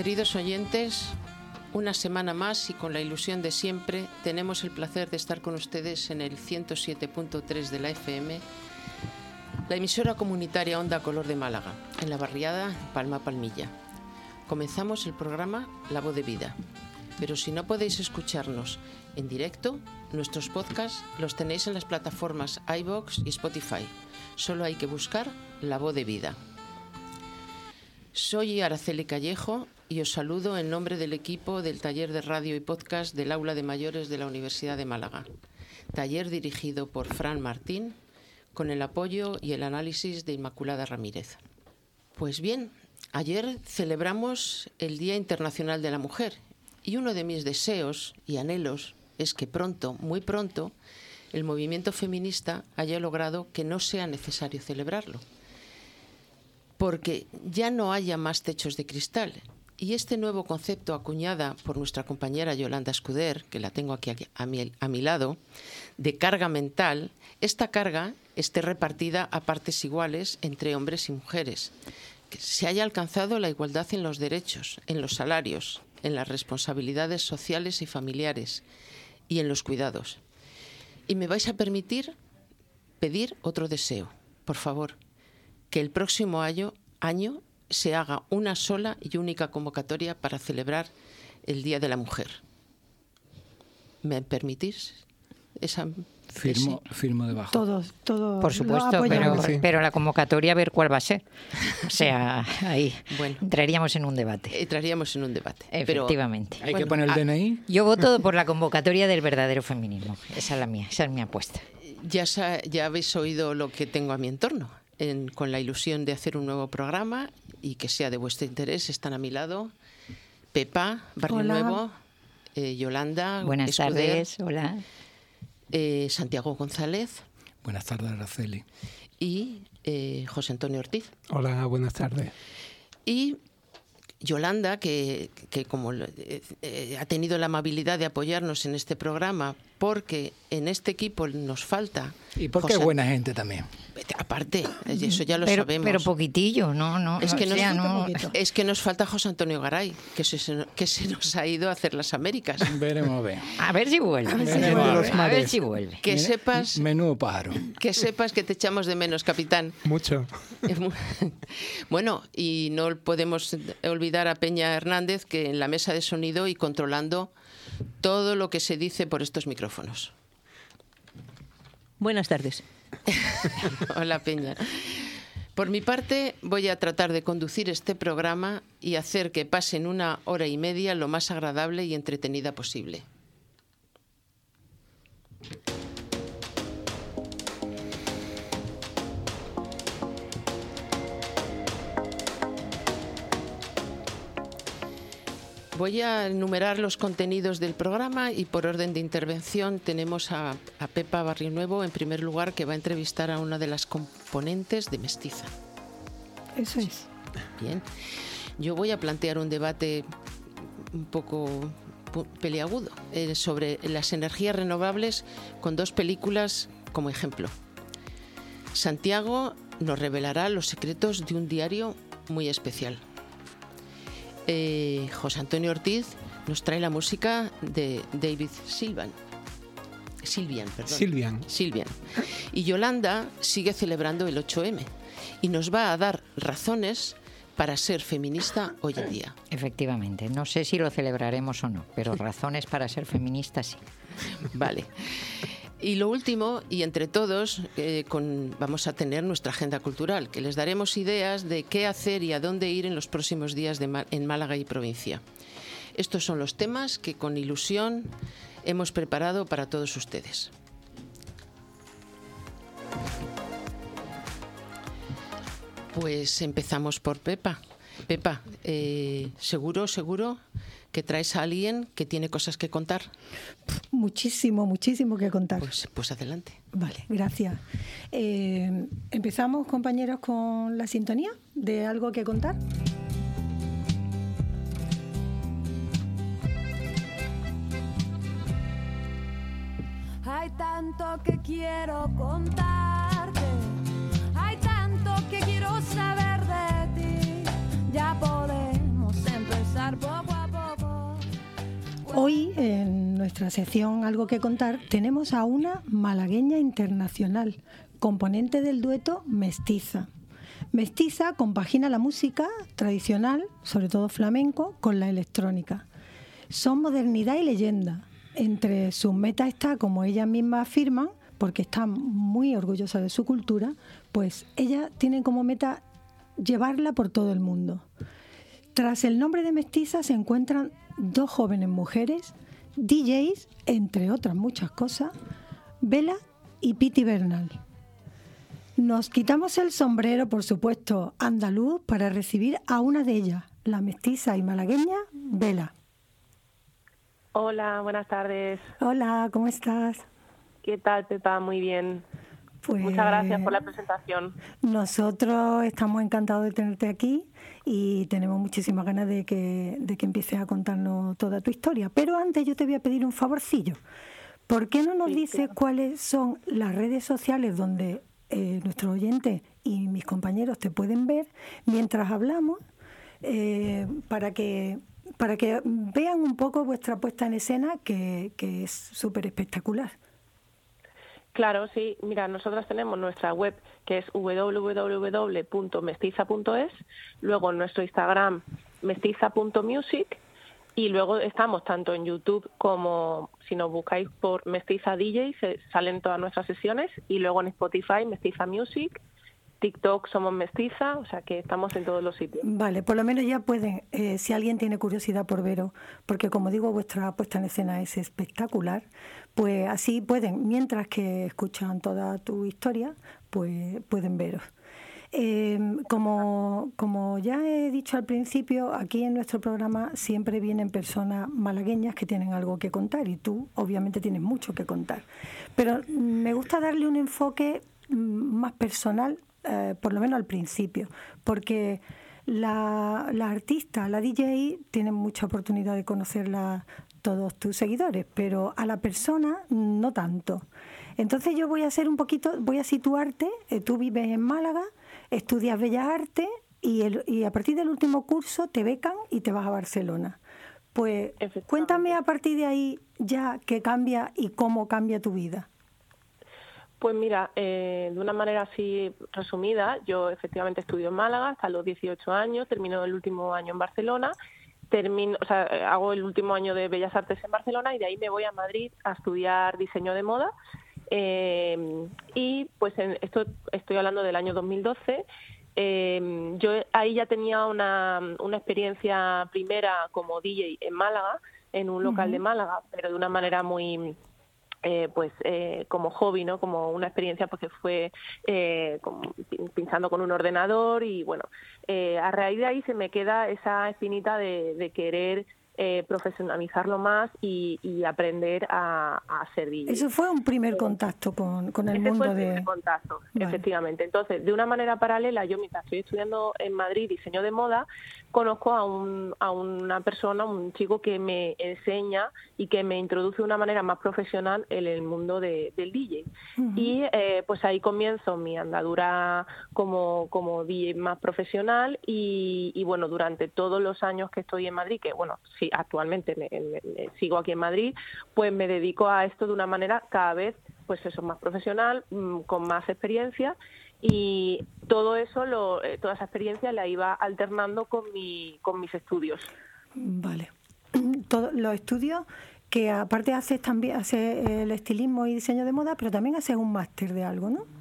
Queridos oyentes, una semana más y con la ilusión de siempre, tenemos el placer de estar con ustedes en el 107.3 de la FM, la emisora comunitaria Onda Color de Málaga, en la barriada Palma Palmilla. Comenzamos el programa La Voz de Vida. Pero si no podéis escucharnos en directo, nuestros podcasts los tenéis en las plataformas iBox y Spotify. Solo hay que buscar La Voz de Vida. Soy Araceli Callejo y os saludo en nombre del equipo del taller de radio y podcast del Aula de Mayores de la Universidad de Málaga. Taller dirigido por Fran Martín con el apoyo y el análisis de Inmaculada Ramírez. Pues bien, ayer celebramos el Día Internacional de la Mujer y uno de mis deseos y anhelos es que pronto, muy pronto, el movimiento feminista haya logrado que no sea necesario celebrarlo porque ya no haya más techos de cristal. Y este nuevo concepto acuñada por nuestra compañera Yolanda Escuder, que la tengo aquí a mi, lado, de carga mental, esta carga esté repartida a partes iguales entre hombres y mujeres, que se haya alcanzado la igualdad en los derechos, en los salarios, en las responsabilidades sociales y familiares y en los cuidados. Y me vais a permitir pedir otro deseo, por favor que el próximo año se haga una sola y única convocatoria para celebrar el Día de la Mujer. ¿Me permitís esa Firmo, firmo debajo. Todos, todos. Por supuesto, pero, pero, la convocatoria a ver cuál va a ser. O sea, ahí bueno, entraríamos en un debate. Entraríamos en un debate. Efectivamente. Hay que poner el DNI. Yo voto por la convocatoria del verdadero feminismo. Esa es la mía, esa es mi apuesta. Ya, ya habéis oído lo que tengo a mi entorno con la ilusión de hacer un nuevo programa y que sea de vuestro interés. Están a mi lado Pepa, Barrio Nuevo, eh, Yolanda. Buenas tardes, hola. Eh, Santiago González. Buenas tardes, Araceli. Y eh, José Antonio Ortiz. Hola, buenas tardes. Y Yolanda, que, que como ha tenido la amabilidad de apoyarnos en este programa, porque en este equipo nos falta. Y porque es buena gente también. Aparte, eso ya lo pero, sabemos. Pero poquitillo, no, no. Es que, nos, no, es que nos falta José Antonio Garay, que se, que se nos ha ido a hacer las Américas. Veremos a ver. A ver si vuelve. A ver si vuelve. Que sepas. Menudo pájaro. Que sepas que te echamos de menos, capitán. Mucho. Bueno, y no podemos olvidar a Peña Hernández, que en la mesa de sonido y controlando todo lo que se dice por estos micrófonos. Buenas tardes. Hola Peña. Por mi parte, voy a tratar de conducir este programa y hacer que pasen una hora y media lo más agradable y entretenida posible. Voy a enumerar los contenidos del programa y por orden de intervención tenemos a, Pepa Barrio Nuevo en primer lugar que va a entrevistar a una de las componentes de Mestiza. Eso es. Bien. Yo voy a plantear un debate un poco peliagudo eh, sobre las energías renovables con dos películas como ejemplo. Santiago nos revelará los secretos de un diario muy especial. Eh, José Antonio Ortiz nos trae la música de David Silvan. Silvian, perdón. Silvian. Silvian. Y Yolanda sigue celebrando el 8M y nos va a dar razones para ser feminista hoy en día. Efectivamente, no sé si lo celebraremos o no, pero razones para ser feminista sí. Vale. Y lo último, y entre todos, eh, vamos a tener nuestra agenda cultural, que les daremos ideas de qué hacer y a dónde ir en los próximos días en Málaga y provincia. Estos son los temas que con ilusión hemos preparado para todos ustedes. Pues empezamos por Pepa. Pepa, eh, seguro, seguro que traes a alguien que tiene cosas que contar. Muchísimo, muchísimo que contar. Pues, pues adelante. Vale, gracias. Eh, Empezamos, compañeros, con la sintonía de algo que contar. Hay tanto que quiero contarte, Ya podemos empezar Hoy, en nuestra sección Algo que contar, tenemos a una malagueña internacional, componente del dueto Mestiza. Mestiza compagina la música tradicional, sobre todo flamenco, con la electrónica. Son modernidad y leyenda. Entre sus metas está, como ella misma afirman, porque está muy orgullosa de su cultura, pues ella tiene como meta llevarla por todo el mundo. Tras el nombre de Mestiza se encuentran dos jóvenes mujeres, DJs, entre otras muchas cosas, Vela y Piti Bernal. Nos quitamos el sombrero, por supuesto, andaluz para recibir a una de ellas, la mestiza y malagueña, Vela. Hola, buenas tardes. Hola, ¿cómo estás? ¿Qué tal, Pepa? Muy bien. Pues Muchas gracias por la presentación. Nosotros estamos encantados de tenerte aquí y tenemos muchísimas ganas de que, de que empieces a contarnos toda tu historia. Pero antes yo te voy a pedir un favorcillo. ¿Por qué no nos dices cuáles son las redes sociales donde eh, nuestros oyentes y mis compañeros te pueden ver mientras hablamos eh, para que para que vean un poco vuestra puesta en escena que, que es súper espectacular. Claro, sí. Mira, nosotros tenemos nuestra web que es www.mestiza.es, luego nuestro Instagram mestiza.music y luego estamos tanto en YouTube como si nos buscáis por Mestiza DJ, salen todas nuestras sesiones y luego en Spotify Mestiza Music TikTok somos mestiza, o sea que estamos en todos los sitios. Vale, por lo menos ya pueden, eh, si alguien tiene curiosidad por veros, porque como digo, vuestra puesta en escena es espectacular, pues así pueden, mientras que escuchan toda tu historia, pues pueden veros. Em, como, como ya he dicho al principio, aquí en nuestro programa siempre vienen personas malagueñas que tienen algo que contar y tú obviamente tienes mucho que contar. Pero me gusta darle un enfoque mm, más personal eh, por lo menos al principio, porque la, la, artista, la DJ, tiene mucha oportunidad de conocerla todos tus seguidores, pero a la persona no tanto. Entonces yo voy a hacer un poquito, voy a situarte, eh, tú vives en Málaga, estudias Bellas Artes y, el, y a partir del último curso te becan y te vas a Barcelona. Pues cuéntame a partir de ahí ya qué cambia y cómo cambia tu vida. Pues mira, eh, de una manera así resumida, yo efectivamente estudio en Málaga hasta los 18 años, termino el último año en Barcelona, termino, o sea, hago el último año de Bellas Artes en Barcelona y de ahí me voy a Madrid a estudiar diseño de moda. Eh, y pues en esto estoy hablando del año 2012. Eh, yo ahí ya tenía una, una experiencia primera como DJ en Málaga, en un local de Málaga, pero de una manera muy eh, pues eh, como hobby, ¿no? Como una experiencia porque fue eh, pinchando con un ordenador y bueno, eh, a raíz de ahí se me queda esa espinita de querer eh, profesionalizarlo más y, aprender a, a, servir. Eso fue un primer contacto con, con el mundo de... Primer contacto, efectivamente. Entonces, de una manera paralela, yo mientras estoy estudiando en Madrid diseño de moda, conozco a, un, a una persona, un chico que me enseña y que me introduce de una manera más profesional en el mundo del DJ. Y eh, pues ahí comienzo mi andadura como, como DJ más profesional y, y bueno, durante todos los años que estoy en Madrid, que bueno, sí, actualmente me, sigo aquí en Madrid, pues me dedico a esto de una manera cada vez, pues eso, más profesional, mm, con más experiencia y todo eso, lo, eh, toda esa experiencia la iba alternando con, mi, con mis estudios. Vale. Todos los estudios que aparte haces también haces el estilismo y diseño de moda, pero también haces un máster de algo, ¿no?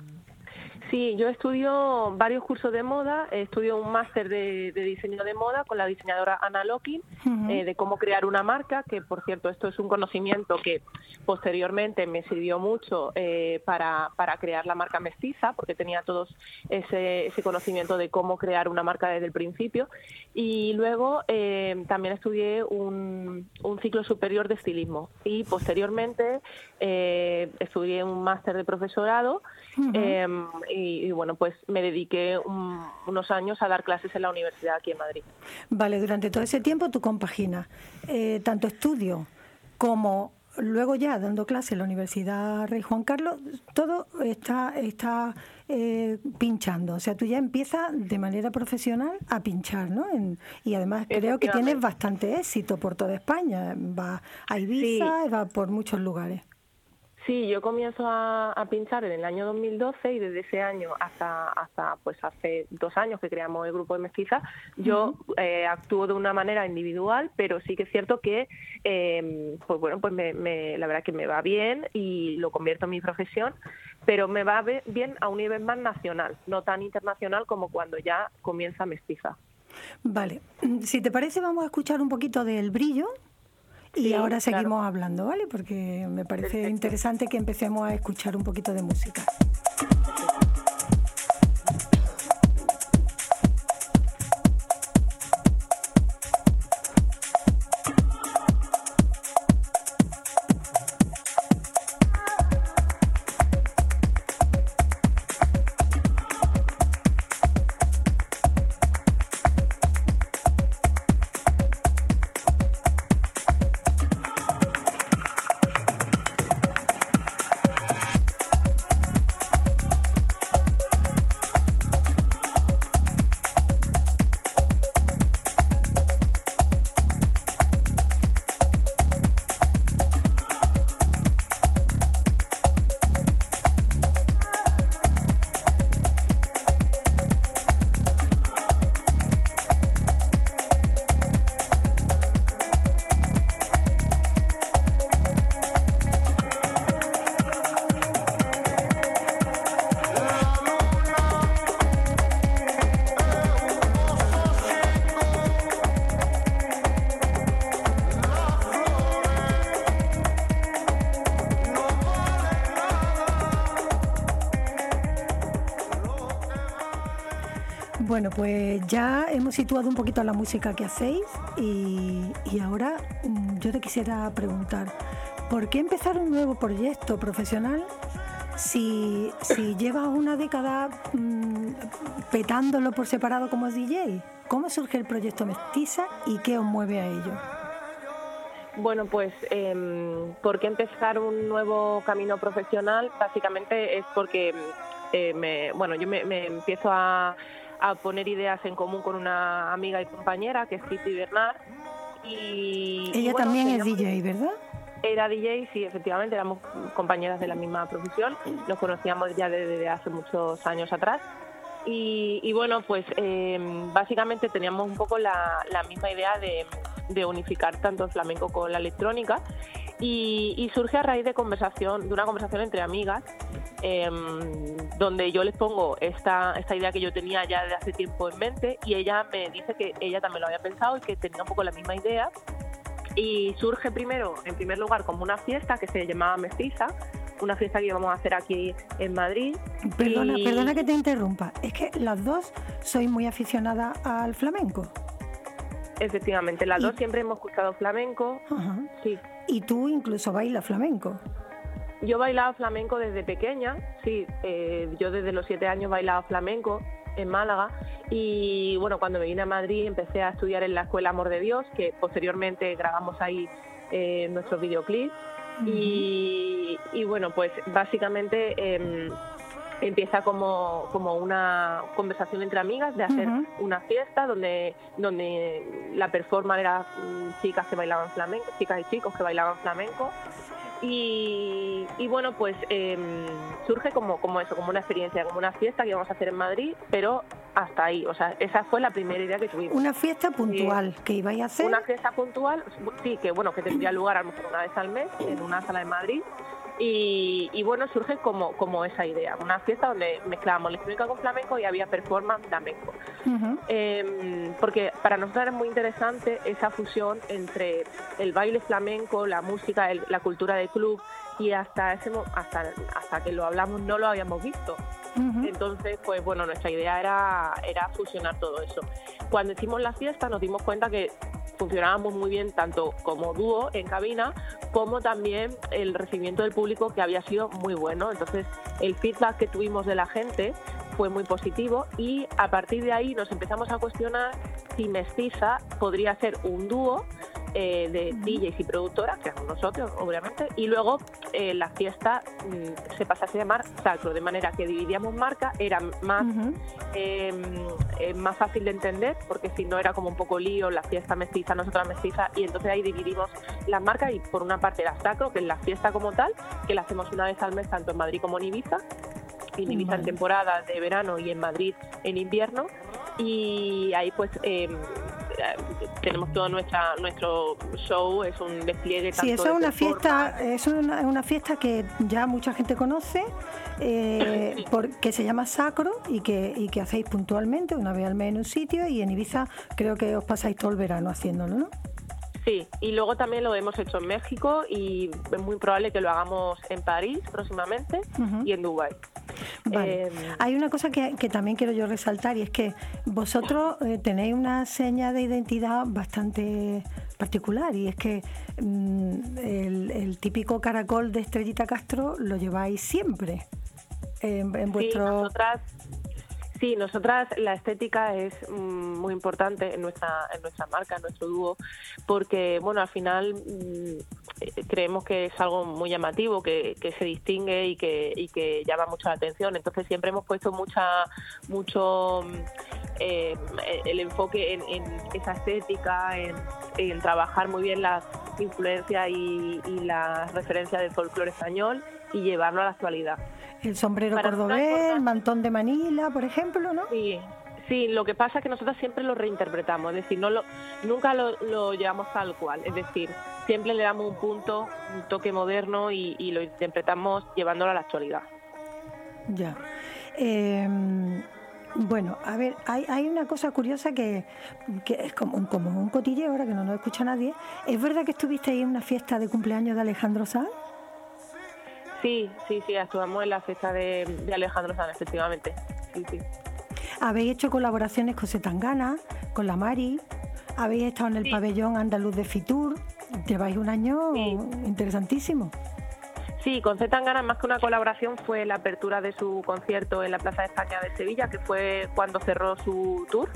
Sí, yo estudio varios cursos de moda, estudio un máster de, diseño de moda con la diseñadora Ana Locking, eh, de cómo crear una marca, que por cierto esto es un conocimiento que posteriormente me sirvió mucho eh, para, para, crear la marca mestiza, porque tenía todos ese, ese, conocimiento de cómo crear una marca desde el principio. Y luego eh, también estudié un, un, ciclo superior de estilismo. Y posteriormente estudié un máster de profesorado y, bueno, pues me dediqué unos años a dar clases en la universidad aquí en Madrid. Vale, durante todo ese tiempo tu compaginas eh, tanto estudio como luego ya dando clase en la Universidad Rey Juan Carlos, todo está, está eh, pinchando. O sea, tú ya empiezas de manera profesional a pinchar, ¿no? y además creo que tienes bastante éxito por toda España. Va a Ibiza, va por muchos lugares. Sí, yo comienzo a, pinchar en el año 2012 y desde ese año hasta hasta pues hace dos años que creamos el grupo de mestiza, yo eh, actúo de una manera individual, pero sí que es cierto que em, pues bueno pues me, la verdad que me va bien y lo convierto en mi profesión, pero me va bien a un nivel más nacional, no tan internacional como cuando ya comienza mestiza. Vale, si te parece vamos a escuchar un poquito del brillo y ahora seguimos hablando, ¿vale? Porque me parece interesante que empecemos a escuchar un poquito de música. Bueno, pues ya hemos situado un poquito la música que hacéis y, ahora mm, yo te quisiera preguntar, ¿por qué empezar un nuevo proyecto profesional si, llevas una década mm, petándolo por separado como DJ? ¿Cómo surge el proyecto Mestiza y qué os mueve a ello? Bueno, pues eh, ¿por qué empezar un nuevo camino profesional? Básicamente es porque eh, me, bueno, yo me empiezo a a poner ideas en común con una amiga y compañera que es Kitty Bernard. Y, Ella también es DJ, ¿verdad? Era DJ, sí, efectivamente, éramos compañeras de la misma profesión, nos conocíamos ya desde hace muchos años atrás. Y, bueno, pues em, básicamente teníamos un poco la, misma idea de, de, unificar tanto el flamenco con la electrónica y, surge a raíz de conversación, de una conversación entre amigas, em, donde yo les pongo esta, esta idea que yo tenía ya de hace tiempo en mente y ella me dice que ella también lo había pensado y que tenía un poco la misma idea. Y surge primero, en primer lugar, como una fiesta que se llamaba Mestiza, una fiesta que íbamos a hacer aquí en Madrid. Perdona, perdona que te interrumpa, es que las dos soy muy aficionada al flamenco. Efectivamente, las dos siempre hemos escuchado flamenco. Sí. Y tú incluso bailas flamenco. Yo bailaba flamenco desde pequeña, sí, eh, yo desde los siete años bailaba flamenco en Málaga y bueno, cuando me vine a Madrid empecé a estudiar en la Escuela Amor de Dios, que posteriormente grabamos ahí eh, nuestros videoclips y, bueno, pues básicamente em, empieza como, como una conversación entre amigas de hacer una fiesta donde, donde la performance era mm, chicas que bailaban flamenco, chicas y chicos que bailaban flamenco. Y, bueno, pues em, surge como, como eso, como una experiencia, como una fiesta que íbamos a hacer en Madrid, pero hasta ahí. O sea, esa fue la primera idea que tuvimos. Una fiesta puntual que ibais a hacer. Una fiesta puntual, sí, que bueno, que tendría lugar a lo mejor una vez al mes en una sala de Madrid y, bueno, surge como, como esa idea, una fiesta donde mezclábamos electrónica con flamenco y había performance flamenco. Em, porque para nosotros es muy interesante esa fusión entre el baile flamenco, la música, la cultura del club y hasta, ese, hasta, hasta que lo hablamos no lo habíamos visto. Entonces, pues bueno, nuestra idea era, era fusionar todo eso. Cuando hicimos la fiesta nos dimos cuenta que funcionábamos muy bien tanto como dúo en cabina como también el recibimiento del público que había sido muy bueno. Entonces el feedback que tuvimos de la gente fue muy positivo y a partir de ahí nos empezamos a cuestionar si Mestiza podría ser un dúo eh, de DJs y productoras, que somos nosotros, obviamente, y luego eh, la fiesta mm, se pasase a llamar Sacro, de manera que dividíamos marcas, era más, em, eh, más fácil de entender, porque si no era como un poco lío, la fiesta mestiza, nosotras mestiza, y entonces ahí dividimos las marcas y por una parte era Sacro, que es la fiesta como tal, que la hacemos una vez al mes tanto en Madrid como en Ibiza, en Ibiza en temporada de verano y en Madrid en invierno, y ahí pues em, tenemos todo nuestra, nuestro show, es un despliegue. Sí, eso es una fiesta, es una, una, fiesta que ya mucha gente conoce, eh, porque se llama Sacro y que, y que hacéis puntualmente, una vez al mes en un sitio y en Ibiza creo que os pasáis todo el verano haciéndolo, ¿no? Sí, y luego también lo hemos hecho en México y es muy probable que lo hagamos en París próximamente y en Dubái. Eh, Hay una cosa que, también quiero yo resaltar y es que vosotros eh, tenéis una seña de identidad bastante particular y es que mm, el, típico caracol de Estrellita Castro lo lleváis siempre en, vuestro... Sí, nosotras la estética es mm, muy importante en nuestra en nuestra marca, en nuestro dúo, porque bueno, al final mm, eh, creemos que es algo muy llamativo, que, se distingue y que, y que llama mucho la atención. Entonces siempre hemos puesto mucha mucho mm, eh, el enfoque en, esa estética, en, trabajar muy bien las influencias y las referencias del folclore español y llevarlo a la actualidad. El sombrero cordobés, el mantón de Manila, por ejemplo, ¿no? Sí, sí, lo que pasa es que nosotros siempre lo reinterpretamos, es decir, no lo, nunca lo, llevamos tal cual, es decir, siempre le damos un punto, un toque moderno y, lo interpretamos llevándolo a la actualidad. Ya. Em, bueno, a ver, hay, hay una cosa curiosa que, es como, como un cotilleo ahora que no nos escucha nadie. ¿Es verdad que estuviste ahí en una fiesta de cumpleaños de Alejandro Sanz? Sí, sí, sí, actuamos en la fiesta de, Alejandro Sanz, efectivamente. Sí, sí. Habéis hecho colaboraciones con Setangana, con la Mari, habéis estado en el pabellón andaluz de Fitur, lleváis un año interesantísimo. Sí, con Zetangana más que una colaboración fue la apertura de su concierto en la Plaza de España de Sevilla, que fue cuando cerró su tour.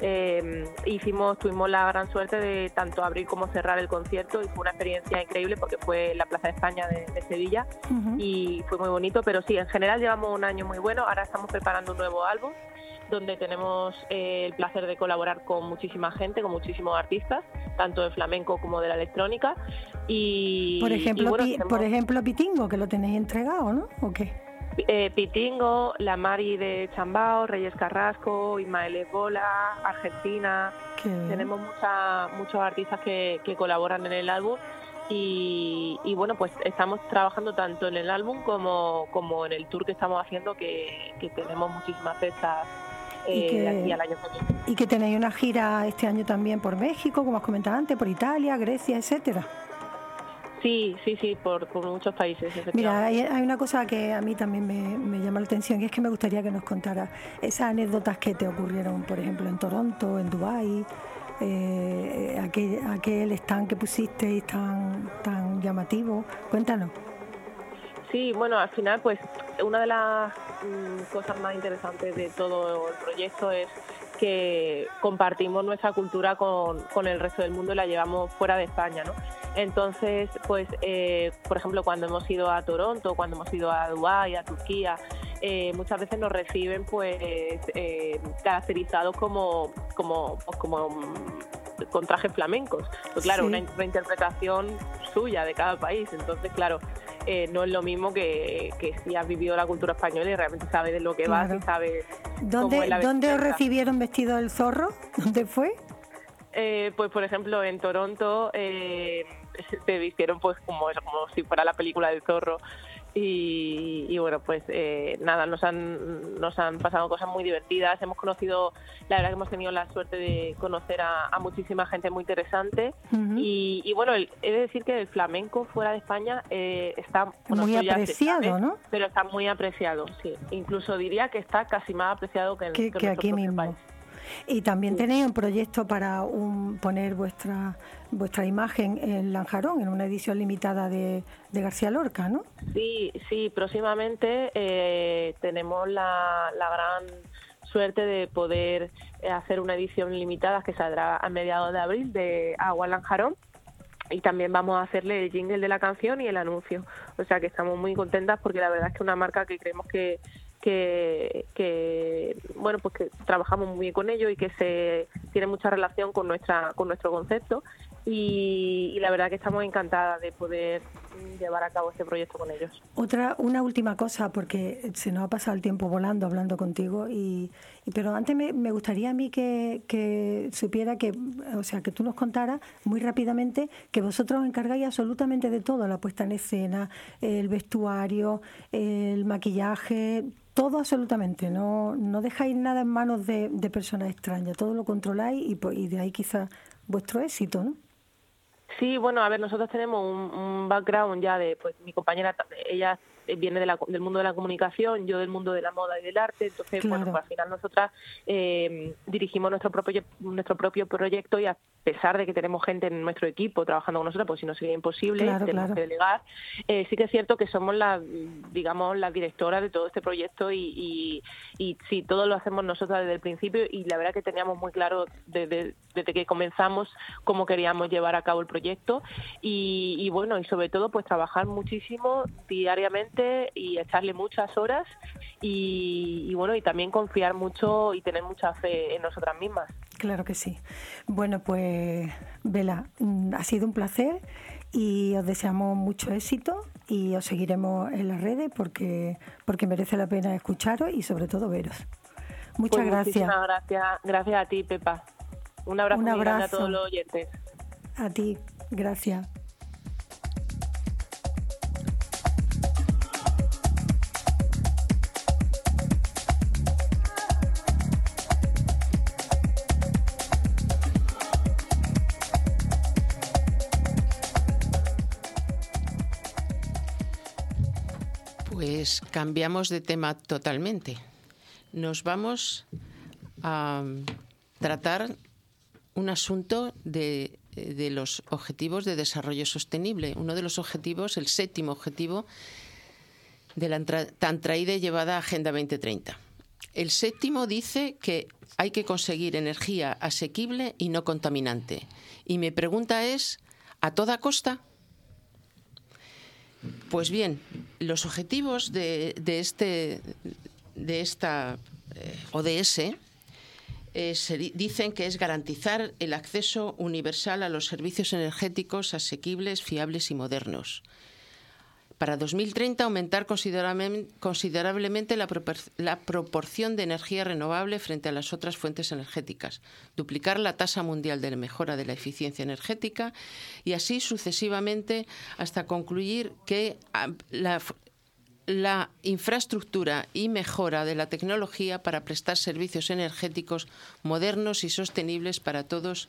Eh, hicimos, tuvimos la gran suerte de tanto abrir como cerrar el concierto y fue una experiencia increíble porque fue la Plaza de España de, Sevilla y fue muy bonito, pero sí, en general llevamos un año muy bueno, ahora estamos preparando un nuevo álbum donde tenemos eh, el placer de colaborar con muchísima gente, con muchísimos artistas, tanto de flamenco como de la electrónica. Y, por ejemplo, por ejemplo Pitingo, que lo tenéis entregado, ¿no? ¿O qué? Eh, Pitingo, La Mari de Chambao, Reyes Carrasco, Ismael Bola, Argentina. Tenemos mucha, muchos artistas que, colaboran en el álbum y, bueno, pues estamos trabajando tanto en el álbum como, como en el tour que estamos haciendo, que, tenemos muchísimas fechas y eh, que, al año Y que tenéis una gira este año también por México, como has comentado antes, por Italia, Grecia, etcétera. Sí, sí, sí, por, muchos países. Mira, hay, una cosa que a mí también me, llama la atención y es que me gustaría que nos contara esas anécdotas que te ocurrieron, por ejemplo, en Toronto, en Dubái, eh, aquel, aquel stand que pusiste tan, tan llamativo. Cuéntanos. Sí, bueno, al final, pues una de las mm, cosas más interesantes de todo el proyecto es que compartimos nuestra cultura con, con, el resto del mundo y la llevamos fuera de España, ¿no? Entonces, pues, eh, por ejemplo, cuando hemos ido a Toronto, cuando hemos ido a Dubái, a Turquía, eh, muchas veces nos reciben, pues, eh, caracterizados como, como, pues, como mm, con trajes flamencos. Pues claro, una interpretación suya de cada país. Entonces, claro, no es lo mismo que, que, si has vivido la cultura española y realmente sabes de lo que vas y sabes ¿Dónde, cómo ¿Dónde os recibieron vestido del zorro? ¿Dónde fue? pues por ejemplo en Toronto eh, se vistieron pues como como si fuera la película del zorro y, bueno pues eh, nada nos han nos han pasado cosas muy divertidas. Hemos conocido la verdad que hemos tenido la suerte de conocer a, muchísima gente muy interesante. Y, bueno he de decir que el flamenco fuera de España eh, está muy apreciado no pero está muy apreciado sí. Incluso diría que está casi más apreciado que, en, que, aquí mismo y también tenéis un proyecto para poner vuestra vuestra imagen en Lanjarón, en una edición limitada de, García Lorca, ¿no? Sí, sí, próximamente eh, tenemos la, gran suerte de poder eh, hacer una edición limitada que saldrá a mediados de abril de Agua Lanjarón y también vamos a hacerle el jingle de la canción y el anuncio. O sea que estamos muy contentas porque la verdad es que es una marca que creemos que, que, bueno pues que trabajamos muy bien con ellos y que se tiene mucha relación con nuestra con nuestro concepto y, la verdad que estamos encantadas de poder llevar a cabo este proyecto con ellos. Otra, una última cosa, porque se nos ha pasado el tiempo volando hablando contigo, y, pero antes me, gustaría a mí que, que, supiera que, o sea, que tú nos contaras muy rápidamente que vosotros os encargáis absolutamente de todo, la puesta en escena, el vestuario, el maquillaje, todo absolutamente, no, no dejáis nada en manos de, de personas extrañas, todo lo controláis y, y de ahí quizás vuestro éxito, ¿no? Sí, bueno, a ver, nosotros tenemos un, background ya de, pues mi compañera, ella viene del mundo de la comunicación, yo del mundo de la moda y del arte, entonces, bueno, pues al final nosotras eh, dirigimos nuestro propio, nuestro propio proyecto y a pesar de que tenemos gente en nuestro equipo trabajando con nosotros, pues si no sería imposible, tenemos que delegar, eh, sí que es cierto que somos la, digamos, la directora de todo este proyecto y, y, sí, todo lo hacemos nosotras desde el principio y la verdad que teníamos muy claro desde, desde que comenzamos cómo queríamos llevar a cabo el proyecto y, y bueno, y sobre todo pues trabajar muchísimo diariamente y echarle muchas horas y, bueno, y también confiar mucho y tener mucha fe en nosotras mismas. Claro que sí. Bueno, pues Vela, mm, ha sido un placer y os deseamos mucho éxito y os seguiremos en las redes porque, porque merece la pena escucharos y sobre todo veros. Muchas pues gracias. gracias. Gracias a ti, Pepa. Un abrazo, un abrazo. a todos los oyentes. A ti, gracias. Cambiamos de tema totalmente. Nos vamos a tratar un asunto de, los objetivos de desarrollo sostenible. Uno de los objetivos, el séptimo objetivo de la tan traída y llevada Agenda 2030. El séptimo dice que hay que conseguir energía asequible y no contaminante. Y mi pregunta es, ¿a toda costa? Pues bien, los objetivos de, este, de esta eh, ODS eh, dicen que es garantizar el acceso universal a los servicios energéticos asequibles, fiables y modernos para 2030 aumentar considerablemente la, proporción de energía renovable frente a las otras fuentes energéticas, duplicar la tasa mundial de mejora de la eficiencia energética y así sucesivamente hasta concluir que la infraestructura y mejora de la tecnología para prestar servicios energéticos modernos y sostenibles para todos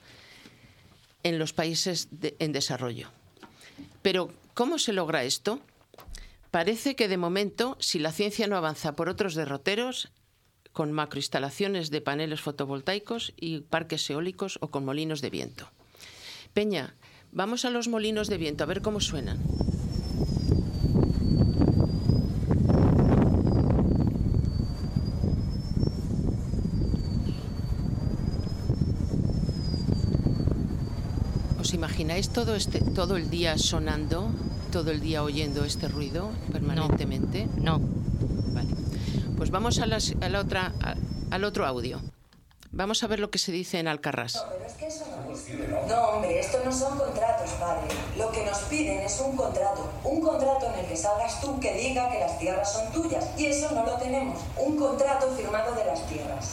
en los países en desarrollo. Pero, ¿cómo se logra esto? Parece que de momento, si la ciencia no avanza por otros derroteros, con macroinstalaciones de paneles fotovoltaicos y parques eólicos o con molinos de viento. Peña, vamos a los molinos de viento a ver cómo suenan. ¿Os imagináis todo este todo el día sonando todo el día oyendo este ruido permanentemente? No. Vale. Pues vamos a, la otra, al otro audio. Vamos a ver lo que se dice en Alcarrás. No, pero es que eso no es. No, hombre, esto no son contratos, padre. Lo que nos piden es un contrato. Un contrato en el que salgas tú que diga que las tierras son tuyas. Y eso no lo tenemos. Un contrato firmado de las tierras.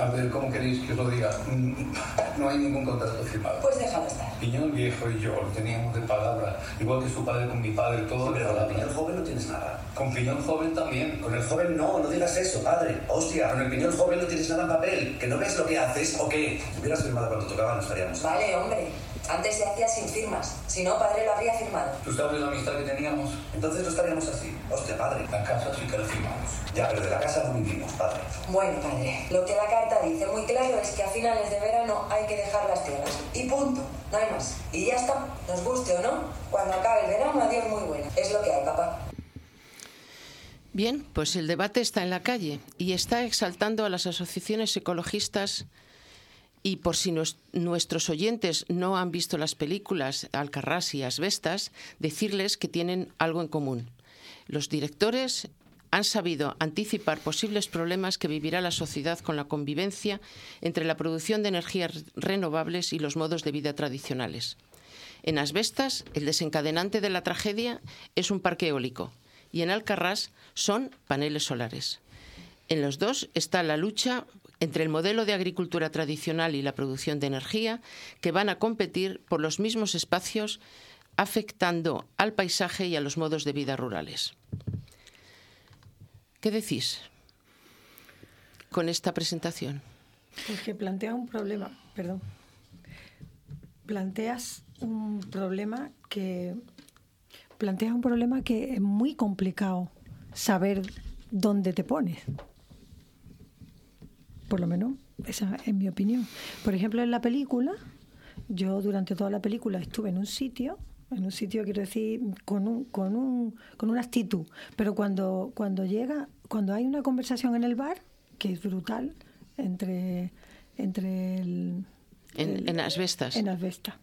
A ver, ¿cómo queréis que os lo diga? Mm, no hay ningún contrato firmado. Pues déjalo estar. Piñón viejo y yo lo teníamos de palabra, igual que su padre con mi padre, todo Pero con el piñón joven no tienes nada. Con piñón joven también. Con el joven no, no digas eso, padre. Hostia, con el piñón joven no tienes nada en papel. ¿Que no ves lo que haces o qué? Si hubieras firmado cuando tocaba, no estaríamos. Vale, hombre. Antes se hacía sin firmas. Si no, padre lo habría firmado. ¿Tú sabes la amistad que teníamos? Entonces no estaríamos así. Hostia, padre. La casa sí que la firmamos. Ya, pero de la casa no vivimos, padre. Bueno, padre. Lo que la carta dice muy claro es que a finales de verano hay que dejar las tierras. Y punto. No hay más. Y ya está. Nos guste o no. Cuando acabe el verano, adiós muy buena. Es lo que hay, papá. Bien, pues el debate está en la calle y está exaltando a las asociaciones ecologistas Y por si nuestros oyentes no han visto las películas Alcarrás y Asbestas, decirles que tienen algo en común. Los directores han sabido anticipar posibles problemas que vivirá la sociedad con la convivencia entre la producción de energías renovables y los modos de vida tradicionales. En Asbestas, el desencadenante de la tragedia es un parque eólico y en Alcarrás son paneles solares. En los dos está la lucha entre el modelo de agricultura tradicional y la producción de energía, que van a competir por los mismos espacios, afectando al paisaje y a los modos de vida rurales. ¿Qué decís con esta presentación? Pues que plantea un problema, perdón. Planteas un problema que planteas un problema que es muy complicado saber dónde te pones por lo menos esa es mi opinión. Por ejemplo, en la película, yo durante toda la película estuve en un sitio, en un sitio quiero decir, con un, con un, con una actitud, pero cuando, cuando llega, cuando hay una conversación en el bar, que es brutal, entre, entre el, en, en asbestas. En asbestas.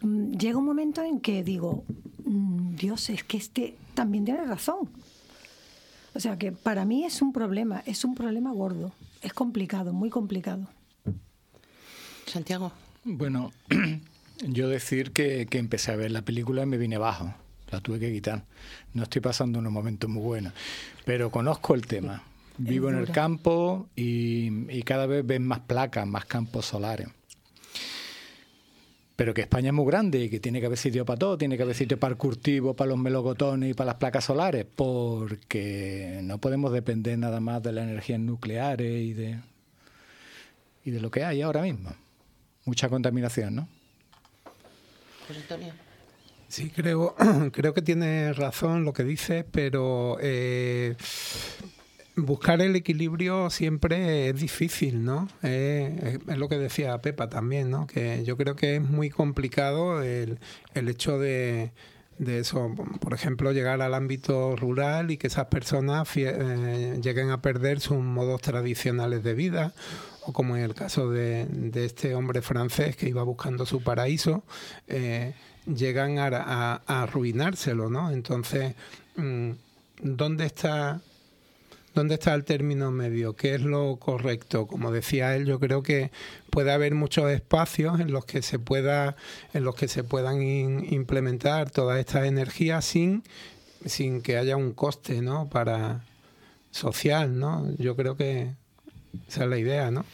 Mm, llega un momento en que digo, mm, Dios, es que este también tiene razón. O sea que para mí es un problema, es un problema gordo. Es complicado, muy complicado. Santiago. Bueno, yo decir que, empecé a ver la película y me vine abajo. La tuve que quitar. No estoy pasando unos momentos muy buenos. Pero conozco el tema. Vivo en el campo y, y cada vez ven más placas, más campos solares pero que España es muy grande y que tiene que haber sitio para todo, tiene que haber sitio para el cultivo, para los melocotones y para las placas solares, porque no podemos depender nada más de las energías nucleares y de, y de lo que hay ahora mismo. Mucha contaminación, ¿no? Pues Antonio. Sí, creo, creo que tiene razón lo que dice, pero eh, buscar el equilibrio siempre es difícil, ¿no? es lo que decía Pepa también, ¿no? Que yo creo que es muy complicado el, el hecho de, de eso, por ejemplo, llegar al ámbito rural y que esas personas eh, lleguen a perder sus modos tradicionales de vida, o como en el caso de, de este hombre francés que iba buscando su paraíso, eh, llegan a, a, arruinárselo, ¿no? Entonces, mm, ¿dónde está ¿Dónde está el término medio? ¿Qué es lo correcto? Como decía él, yo creo que puede haber muchos espacios en los que se pueda, en los que se puedan implementar todas estas energías sin, sin que haya un coste, ¿no? Para social, ¿no? Yo creo que esa es la idea, ¿no?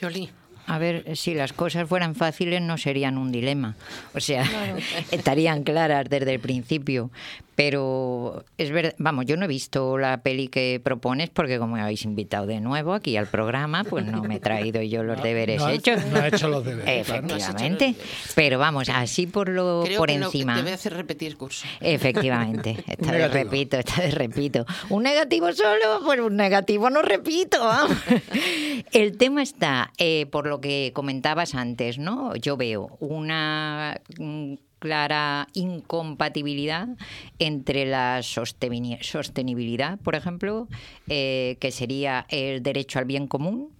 Jolie. A ver, si las cosas fueran fáciles no serían un dilema. O sea, estarían claras desde el principio. Pero es verdad, vamos, yo no he visto la peli que propones porque como me habéis invitado de nuevo aquí al programa, pues no me he traído yo los deberes hechos. No he hecho los deberes. Efectivamente. Pero vamos, así por lo por encima. No, te hacer repetir curso. Efectivamente. Esta vez repito, esta vez repito. Un negativo solo, pues un negativo no repito. El tema está, eh, por lo que comentabas antes, ¿no? Yo veo una mm, clara incompatibilidad entre la sostenibilidad, por ejemplo, eh, que sería el derecho al bien común,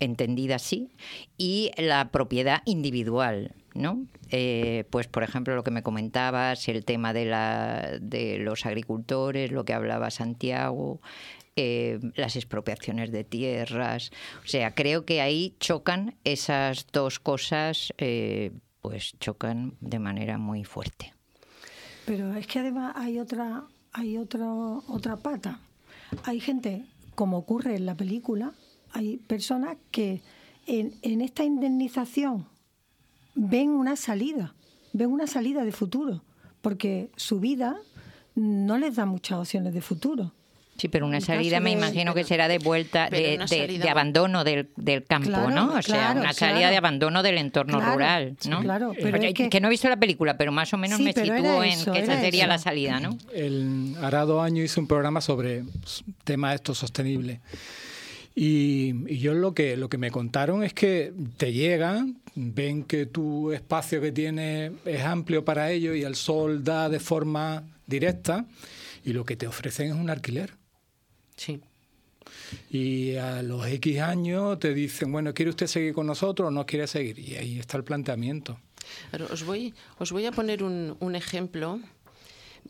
entendida así, y la propiedad individual. ¿no? Eh, pues, por ejemplo, lo que me comentabas, el tema de, la, de los agricultores, lo que hablaba Santiago, eh, las expropiaciones de tierras. O sea, creo que ahí chocan esas dos cosas pues chocan de manera muy fuerte. Pero es que además hay otra, hay otra, otra pata. Hay gente, como ocurre en la película, hay personas que en, en esta indemnización ven una salida, ven una salida de futuro, porque su vida no les da muchas opciones de futuro. Sí, pero una salida me imagino que será de vuelta, de, de, abandono del, del campo, ¿no? O sea, una salida de abandono del entorno rural, ¿no? Claro, pero que, no he visto la película, pero más o menos me sitúo en que esa sería la salida, ¿no? El Arado Año hizo un programa sobre temas estos sostenibles. Y, y, yo lo que, lo que me contaron es que te llegan, ven que tu espacio que tienes es amplio para ellos y el sol da de forma directa y lo que te ofrecen es un alquiler. Sí. Y a los X años te dicen, bueno, ¿quiere usted seguir con nosotros o no quiere seguir? Y ahí está el planteamiento. os, voy, os voy a poner un, un ejemplo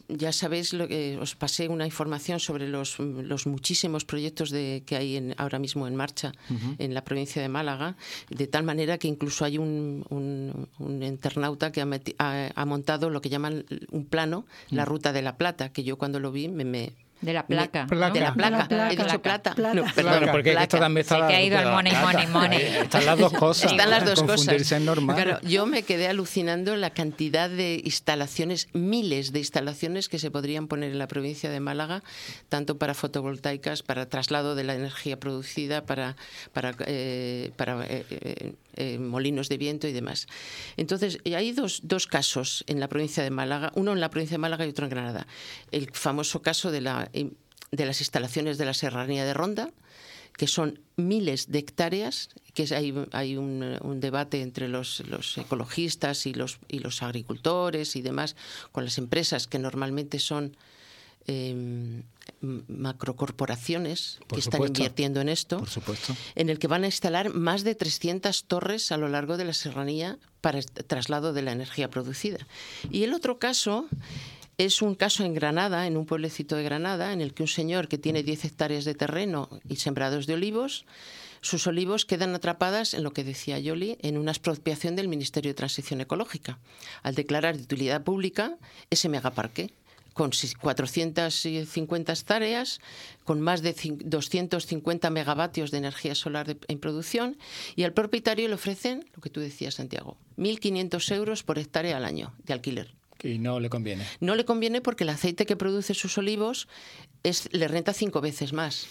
ya sabéis lo que os pasé una información sobre los, los muchísimos proyectos de, que hay en, ahora mismo en marcha en la provincia de Málaga, de tal manera que incluso hay un, un, internauta que ha, ha, montado lo que llaman un plano, la mm. ruta de la plata, que yo cuando lo vi me, me de la placa. De la placa. He dicho plata. No, perdón, porque esto también está. Se ha ido el money, money, money. Están las dos cosas. Están las dos cosas. Es normal. Claro, yo me quedé alucinando la cantidad de instalaciones, miles de instalaciones que se podrían poner en la provincia de Málaga, tanto para fotovoltaicas, para traslado de la energía producida, para, para, eh, para eh, eh, eh, molinos de viento y demás. Entonces, hay dos, dos casos en la provincia de Málaga, uno en la provincia de Málaga y otro en Granada. El famoso caso de, la, eh, de las instalaciones de la Serranía de Ronda, que son miles de hectáreas, que hay, hay un, debate entre los, los, ecologistas y los, y los agricultores y demás, con las empresas que normalmente son eh, macrocorporaciones que están invirtiendo en esto, por supuesto. en el que van a instalar más de 300 torres a lo largo de la serranía para el traslado de la energía producida. Y el otro caso es un caso en Granada, en un pueblecito de Granada, en el que un señor que tiene 10 hectáreas de terreno y sembrados de olivos, sus olivos quedan atrapadas en lo que decía Yoli, en una expropiación del Ministerio de Transición Ecológica, al declarar de utilidad pública ese megaparque con 450 tareas, con más de 250 megavatios de energía solar en producción, y al propietario le ofrecen, lo que tú decías, Santiago, 1.500 euros por hectárea al año de alquiler. Y no le conviene. No le conviene porque el aceite que produce sus olivos es, le renta cinco veces más.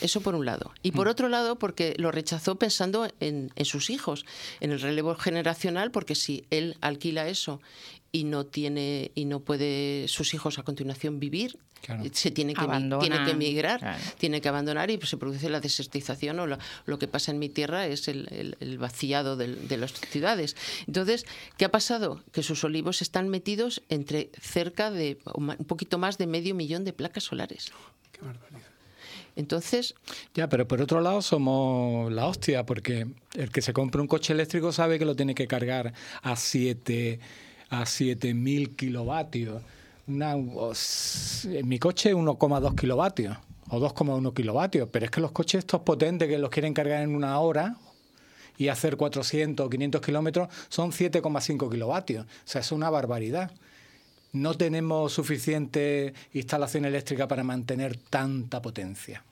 Eso por un lado. Y por mm. otro lado, porque lo rechazó pensando en, en, sus hijos, en el relevo generacional, porque si él alquila eso y no tiene y no puede sus hijos a continuación vivir se tiene que tiene que emigrar tiene que abandonar y pues, se produce la desertización o lo, que pasa en mi tierra es el, el, vaciado de, las ciudades. Entonces qué ha pasado que sus olivos están metidos entre cerca de un poquito más de medio millón de placas solares. Qué barbaridad. Entonces. Ya, pero por otro lado somos la hostia, porque el que se compra un coche eléctrico sabe que lo tiene que cargar a 7 a 7000 kilovatios. Una, en mi coche 1,2 kilovatios o 2,1 kilovatios, pero es que los coches estos potentes que los quieren cargar en una hora y hacer 400 o 500 kilómetros son 7,5 kilovatios. O sea, es una barbaridad. No tenemos suficiente instalación eléctrica para mantener tanta potencia.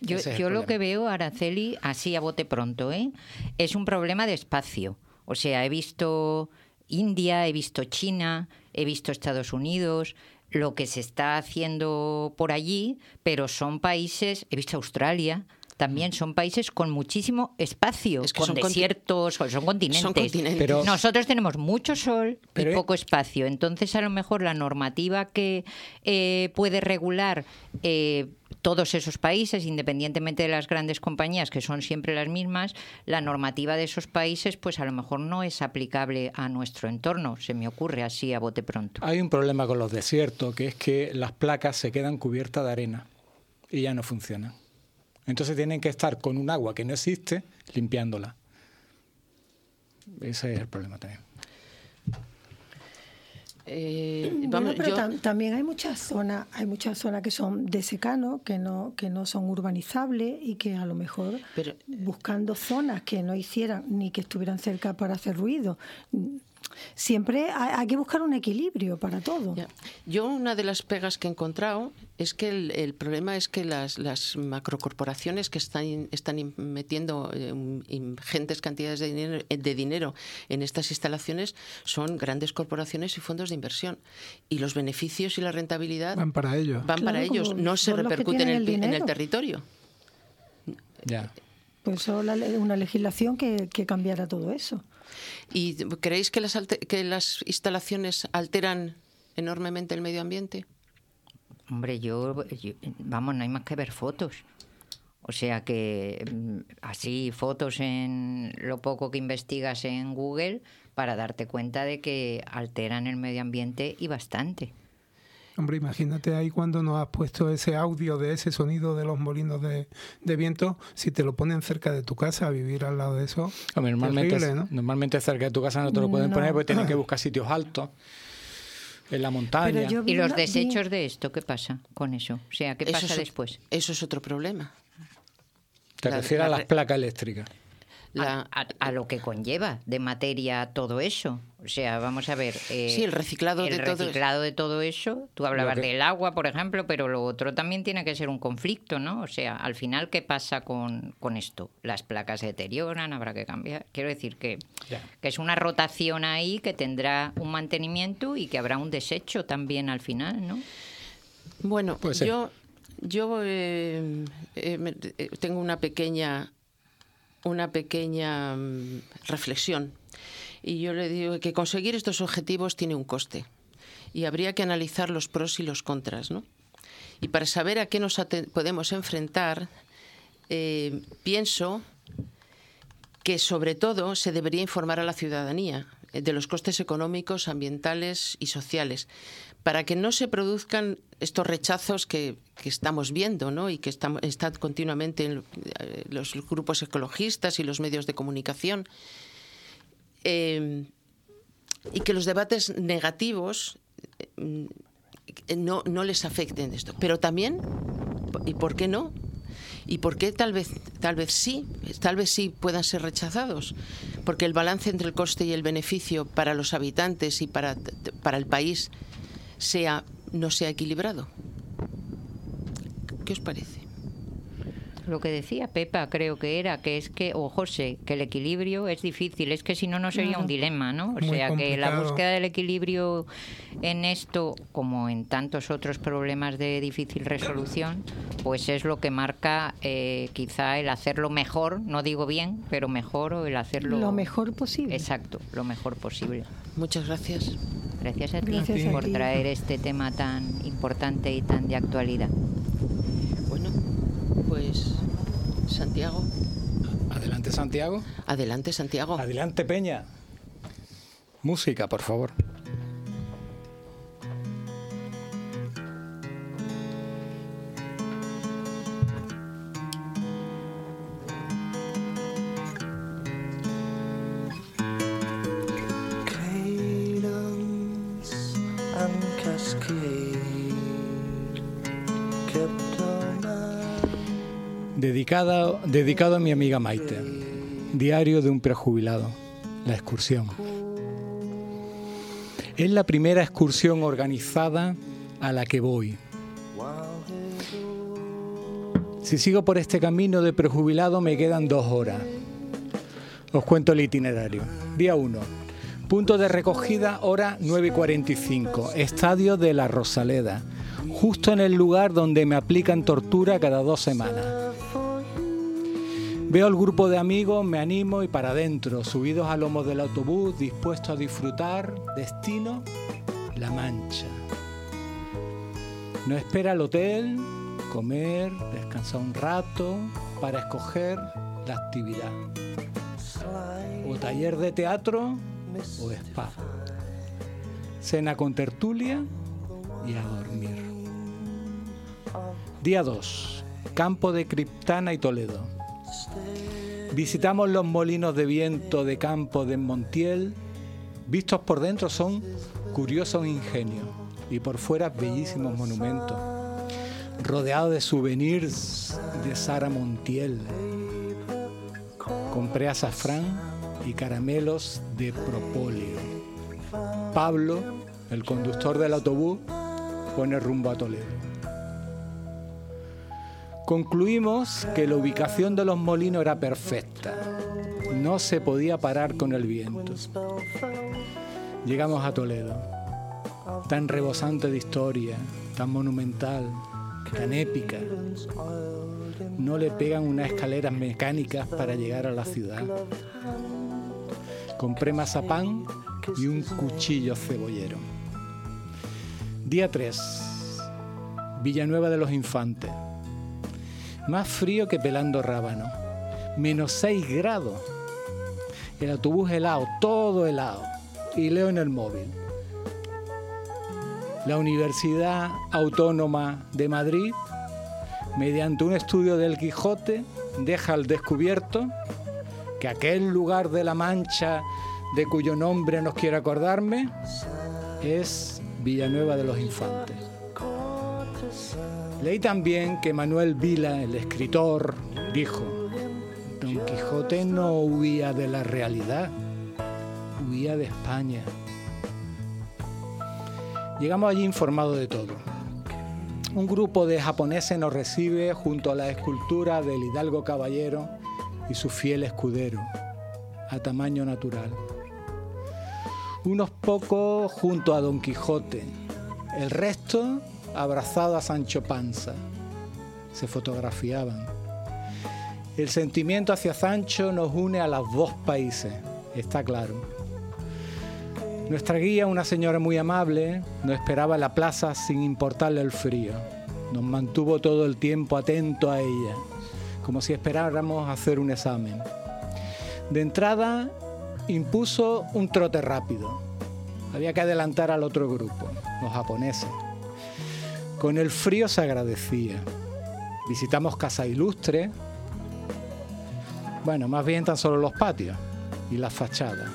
Yo, yo lo que veo, Araceli, así a bote pronto, ¿eh? es un problema de espacio. O sea, he visto India, he visto China, he visto Estados Unidos, lo que se está haciendo por allí, pero son países, he visto Australia, también son países con muchísimo espacio, con desiertos, son continentes. Pero, Nosotros tenemos mucho sol y poco espacio. Entonces, a lo mejor la normativa que eh, puede regular eh, todos esos países, independientemente de las grandes compañías, que son siempre las mismas, la normativa de esos países, pues a lo mejor no es aplicable a nuestro entorno. Se me ocurre así a bote pronto. Hay un problema con los desiertos, que es que las placas se quedan cubiertas de arena y ya no funcionan. Entonces tienen que estar con un agua que no existe limpiándola. Ese es el problema también. Eh, pero también hay muchas zonas, hay muchas zonas que son de secano, que no, que no son urbanizables y que a lo mejor buscando zonas que no hicieran ni que estuvieran cerca para hacer ruido, siempre hay, que buscar un equilibrio para todo. Yo una de las pegas que he encontrado es que el, problema es que las, las, macrocorporaciones que están, están metiendo eh, ingentes cantidades de dinero, eh, de dinero en estas instalaciones son grandes corporaciones y fondos de inversión. Y los beneficios y la rentabilidad van para ellos. Van para ellos, no se repercuten en el, en el territorio. Ya. Pues una legislación que, que cambiara todo eso. ¿Y creéis que las, que las instalaciones alteran enormemente el medio ambiente? Hombre, yo, vamos, no hay más que ver fotos. O sea que mm, así fotos en lo poco que investigas en Google para darte cuenta de que alteran el medio ambiente y bastante. Hombre, imagínate ahí cuando nos has puesto ese audio de ese sonido de los molinos de, viento, si te lo ponen cerca de tu casa, a vivir al lado de eso. normalmente, normalmente cerca de tu casa no te lo pueden poner porque tienes que buscar sitios altos en la montaña. ¿Y los desechos de esto qué pasa con eso? O sea, ¿qué pasa después? Eso es otro problema. Te refieres a las placas eléctricas a, lo que conlleva de materia todo eso. O sea, vamos a ver. Eh, sí, el reciclado el de reciclado de todo eso. Tú hablabas del agua, por ejemplo, pero lo otro también tiene que ser un conflicto, ¿no? O sea, al final, ¿qué pasa con, con esto? Las placas se deterioran, habrá que cambiar. Quiero decir que, que es una rotación ahí que tendrá un mantenimiento y que habrá un desecho también al final, ¿no? Bueno, pues yo, yo eh, eh, tengo una pequeña una pequeña mm, reflexión. Y yo le digo que conseguir estos objetivos tiene un coste y habría que analizar los pros y los contras. ¿no? Y para saber a qué nos podemos enfrentar, eh, pienso que sobre todo se debería informar a la ciudadanía de los costes económicos, ambientales y sociales, para que no se produzcan estos rechazos que, estamos viendo ¿no? y que están, continuamente en eh, los grupos ecologistas y los medios de comunicación. Eh, y que los debates negativos eh, no, no les afecten esto. Pero también, ¿y por qué no? ¿Y por qué tal vez, tal vez sí, tal vez sí puedan ser rechazados? Porque el balance entre el coste y el beneficio para los habitantes y para, para el país sea, no sea equilibrado. ¿Qué os parece? Lo que decía Pepa, creo que era, que es que, o José, que el equilibrio es difícil, es que si no, no sería un dilema, ¿no? O sea, que la búsqueda del equilibrio en esto, como en tantos otros problemas de difícil resolución, pues es lo que marca eh, quizá el hacerlo mejor, no digo bien, pero mejor o el hacerlo... Lo mejor posible. Exacto, lo mejor posible. Muchas gracias. Gracias a ti por traer este tema tan importante y tan de actualidad. Pues Santiago. Adelante Santiago. Adelante Santiago. Adelante Peña. Música, por favor. Dedicado a mi amiga Maite. Diario de un prejubilado. La excursión. Es la primera excursión organizada a la que voy. Si sigo por este camino de prejubilado me quedan dos horas. Os cuento el itinerario. Día 1. Punto de recogida, hora 9.45. Estadio de la Rosaleda. Justo en el lugar donde me aplican tortura cada dos semanas. Veo el grupo de amigos, me animo y para adentro, subidos a lomos del autobús, dispuestos a disfrutar. Destino, La Mancha. No espera el hotel, comer, descansar un rato para escoger la actividad. O taller de teatro o spa. Cena con tertulia y a dormir. Día 2. Campo de Criptana y Toledo. Visitamos los molinos de viento de campo de Montiel. Vistos por dentro son curiosos ingenios y por fuera bellísimos monumentos, rodeados de souvenirs de Sara Montiel. Compré azafrán y caramelos de propóleo. Pablo, el conductor del autobús, pone rumbo a Toledo. Concluimos que la ubicación de los molinos era perfecta. No se podía parar con el viento. Llegamos a Toledo, tan rebosante de historia, tan monumental, tan épica. No le pegan unas escaleras mecánicas para llegar a la ciudad. Compré mazapán y un cuchillo cebollero. Día 3. Villanueva de los Infantes más frío que pelando rábano. Menos 6 grados. El autobús helado, todo helado. Y leo en el móvil. la Universidad Autónoma de Madrid, mediante un estudio del Quijote, deja al descubierto que aquel lugar de la Mancha de cuyo nombre nos quiero acordarme es Villanueva de los Infantes. Leí también que Manuel Vila, el escritor, dijo, Don Quijote no huía de la realidad, huía de España. Llegamos allí informados de todo. Un grupo de japoneses nos recibe junto a la escultura del hidalgo caballero y su fiel escudero, a tamaño natural. Unos pocos junto a Don Quijote, el resto abrazado a Sancho Panza. Se fotografiaban. El sentimiento hacia Sancho nos une a los dos países, está claro. Nuestra guía, una señora muy amable, nos esperaba en la plaza sin importarle el frío. Nos mantuvo todo el tiempo atento a ella, como si esperáramos hacer un examen. De entrada, impuso un trote rápido. Había que adelantar al otro grupo, los japoneses. Con el frío se agradecía. Visitamos Casa Ilustre. Bueno, más bien tan solo los patios y las fachadas.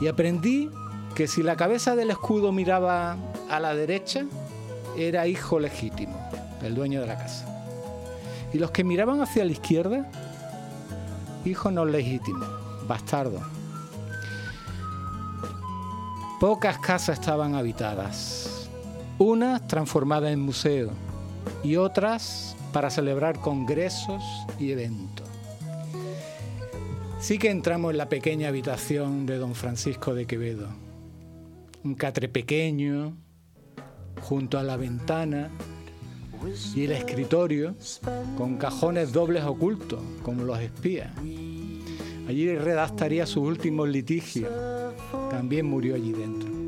Y aprendí que si la cabeza del escudo miraba a la derecha, era hijo legítimo del dueño de la casa. Y los que miraban hacia la izquierda, hijo no legítimo, bastardo. Pocas casas estaban habitadas, unas transformadas en museo y otras para celebrar congresos y eventos. Sí que entramos en la pequeña habitación de don Francisco de Quevedo. Un catre pequeño, junto a la ventana y el escritorio, con cajones dobles ocultos, como los espías. Allí redactaría sus últimos litigios. También murió allí dentro.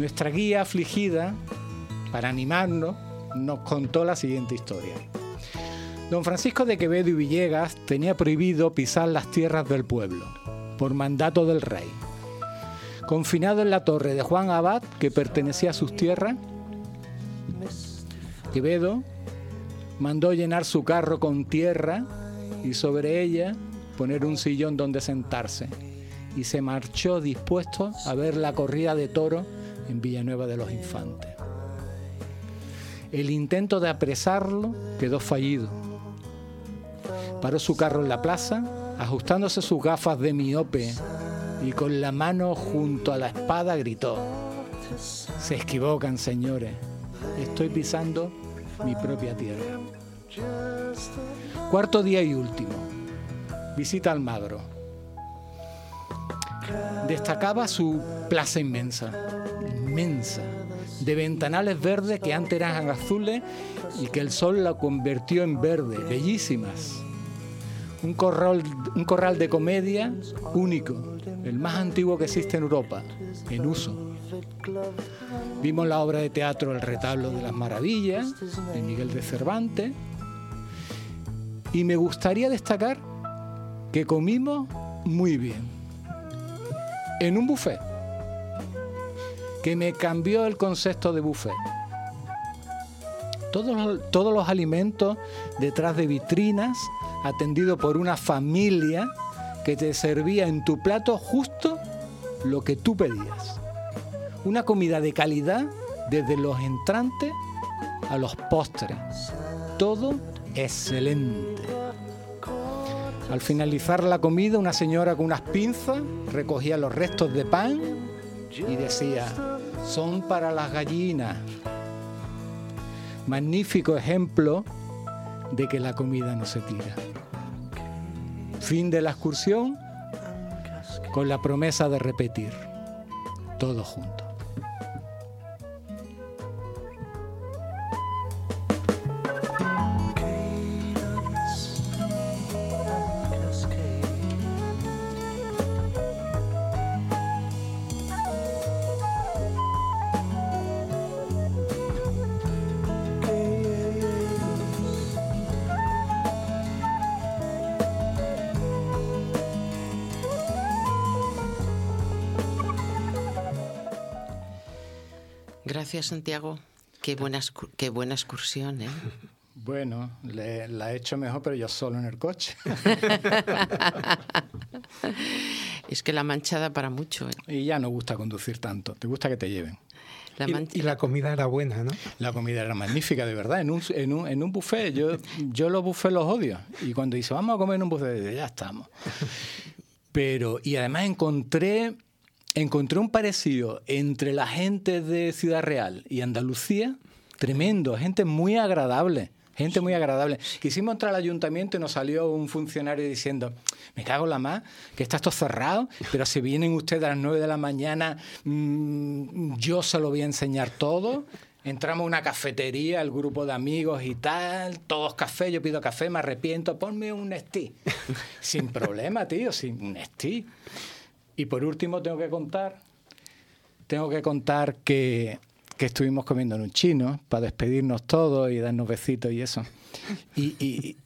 Nuestra guía afligida, para animarnos, nos contó la siguiente historia. Don Francisco de Quevedo y Villegas tenía prohibido pisar las tierras del pueblo, por mandato del rey. Confinado en la torre de Juan Abad, que pertenecía a sus tierras, Quevedo mandó llenar su carro con tierra y sobre ella poner un sillón donde sentarse y se marchó dispuesto a ver la corrida de toro en Villanueva de los Infantes. El intento de apresarlo quedó fallido Paró su carro en la plaza, ajustándose sus gafas de miope y con la mano junto a la espada gritó, se equivocan señores, estoy pisando mi propia tierra. Cuarto día y último. Visita al Magro. Destacaba su plaza inmensa, de ventanales verdes que antes eran azules y que el sol la convirtió en verde, bellísimas. Un corral, un corral de comedia único, el más antiguo que existe en Europa, en uso. Vimos la obra de teatro El retablo de las maravillas, de Miguel de Cervantes, y me gustaría destacar que comimos muy bien, en un buffet, que me cambió el concepto de buffet. Todos todos los alimentos detrás de vitrinas atendido por una familia que te servía en tu plato justo lo que tú pedías. Una comida de calidad desde los entrantes a los postres. Todo excelente. Al finalizar la comida, una señora con unas pinzas recogía los restos de pan y decía, son para las gallinas. Magnífico ejemplo de que la comida no se tira. Fin de la excursión con la promesa de repetir, todo junto. Gracias, Santiago. Qué buena, qué buena excursión, ¿eh? Bueno, la he hecho mejor, pero yo solo en el coche. es que la manchada para mucho. ¿eh? Y ya no gusta conducir tanto, te gusta que te lleven. y, la comida era buena, ¿no? La comida era magnífica, de verdad. En un, en un, en un buffet, yo, yo los buffets los odio. Y cuando dice, vamos a comer en un buffet, ya estamos. Pero, y además encontré, encontré un parecido entre la gente de Ciudad Real y Andalucía, tremendo, gente muy agradable. Gente muy agradable. Quisimos entrar al ayuntamiento y nos salió un funcionario diciendo, me cago en la más, que está esto cerrado, pero si vienen ustedes a las 9 de la mañana, mm, yo se lo voy a enseñar todo. Entramos a una cafetería, el grupo de amigos y tal, todos café, yo pido café, me arrepiento, ponme un Nestí. sin problema, tío, sin un Nestí. Y por último tengo que contar, tengo que contar que que estuvimos comiendo en un chino para despedirnos todos y darnos besitos y eso. Y,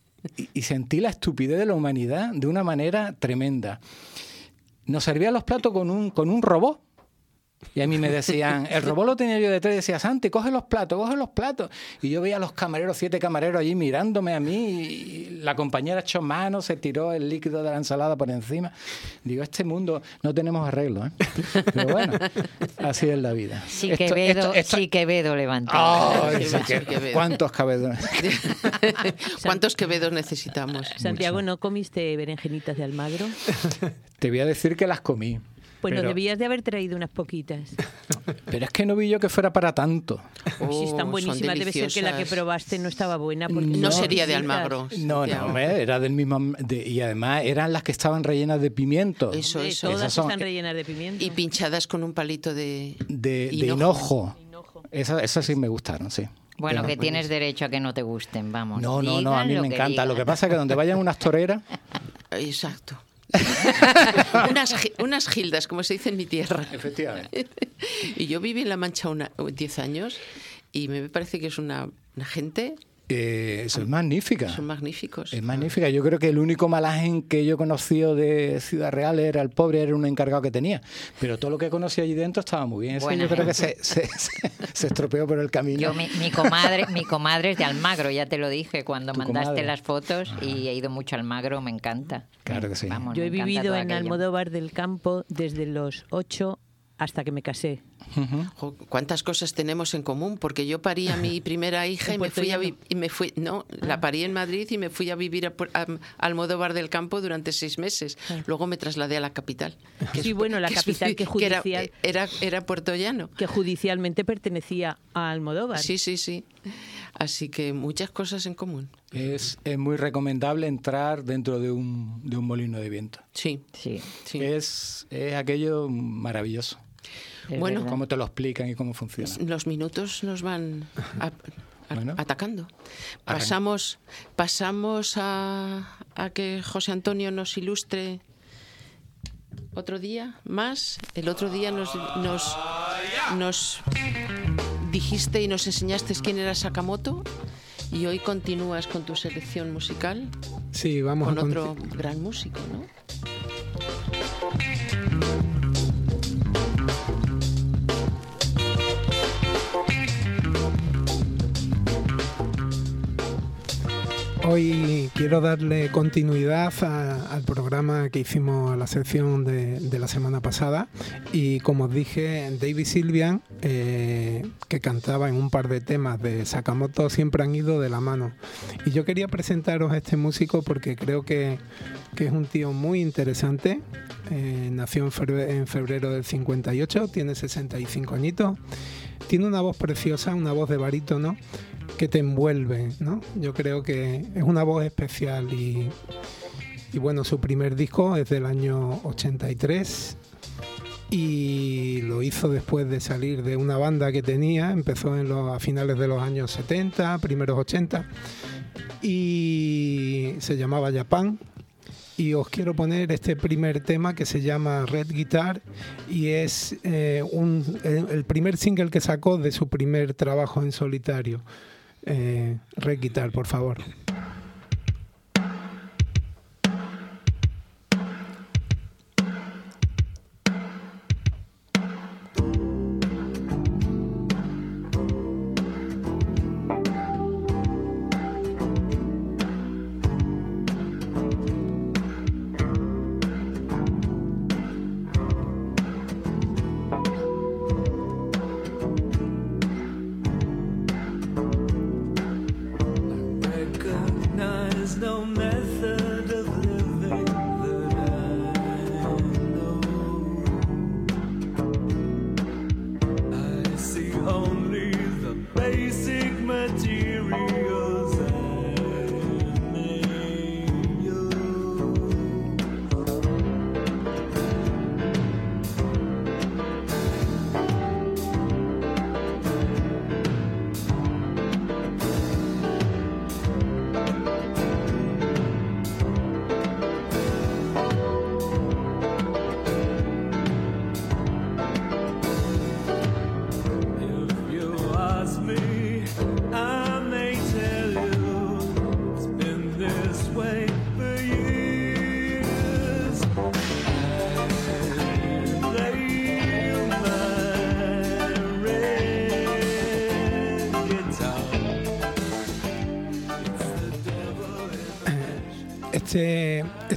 sentí la estupidez de la humanidad de una manera tremenda. Nos servían los platos con un, con un robot y a mí me decían, el robot lo tenía yo detrás y decía, Santi, coge los platos, coge los platos. Y yo veía a los camareros, siete camareros allí mirándome a mí. Y la compañera echó mano, se tiró el líquido de la ensalada por encima. Digo, este mundo no tenemos arreglo. ¿eh? Pero bueno, así es la vida. Sí, Quevedo, sí, Quevedo levantó. ¿Cuántos Quevedos? ¿Cuántos Quevedos necesitamos? Santiago, ¿no comiste berenjenitas de Almagro? Te voy a decir que las comí. Bueno, debías de haber traído unas poquitas. Pero es que no vi yo que fuera para tanto. si están oh, buenísimas, debe ser que la que probaste no estaba buena. Porque no, sería de Almagro. No, no, era del mismo. y además eran las que estaban rellenas de pimiento. Eso, eso. Todas están rellenas de pimiento. Y pinchadas con un palito de, de, hinojo. Esas, sí me gustaron, sí. Bueno, que tienes derecho a que no te gusten, vamos. No, no, no, a mí me encanta. Lo que pasa es que donde vayan unas toreras. Exacto. unas, gildas, como se dice en mi tierra. Efectivamente. y yo viví en La Mancha 10 años y me parece que es una, gente eh, es magnífica. Son magníficos. Es magnífica. Yo creo que el único malajen que yo he conocido de Ciudad Real era el pobre, era un encargado que tenía. Pero todo lo que conocí allí dentro estaba muy bien. yo creo que se, se, estropeó por el camino. Yo, mi, comadre, mi comadre es de Almagro, ya te lo dije cuando mandaste las fotos y he ido mucho a Almagro, me encanta. Claro que sí. yo he vivido en Almodóvar del Campo desde los 8 hasta que me casé. ¿Cuántas cosas tenemos en común? Porque yo parí a mi primera hija y me fui a y me fui, no, la parí en Madrid y me fui a vivir a, Almodóvar del Campo durante seis meses. Luego me trasladé a la capital. sí, bueno, la capital que judicial era, era, Puerto Llano. Que judicialmente pertenecía a Almodóvar. Sí, sí, sí. Así que muchas cosas en común. Es, es muy recomendable entrar dentro de un, de un molino de viento. Sí, sí. sí. Es, es aquello maravilloso bueno, cómo te lo explican y cómo funciona. Los minutos nos van atacando. Pasamos, pasamos a, que José Antonio nos ilustre otro día más. El otro día nos, nos, nos dijiste y nos enseñaste quién era Sakamoto. Y hoy continúas con tu selección musical. Sí, vamos con otro gran músico, ¿no? Hoy quiero darle continuidad al programa que hicimos a la sección de, la semana pasada y como os dije, David Silvian, eh, que cantaba en un par de temas de Sakamoto, siempre han ido de la mano. Y yo quería presentaros a este músico porque creo que, es un tío muy interesante. Eh, nació en febrero, en febrero del 58, tiene 65 añitos. Tiene una voz preciosa, una voz de barítono que te envuelve, ¿no? Yo creo que es una voz especial y, bueno, su primer disco es del año 83 y lo hizo después de salir de una banda que tenía, empezó en los, a finales de los años 70, primeros 80 y se llamaba Japan y os quiero poner este primer tema que se llama Red Guitar y es eh, un, el primer single que sacó de su primer trabajo en solitario eh, requitar, por favor.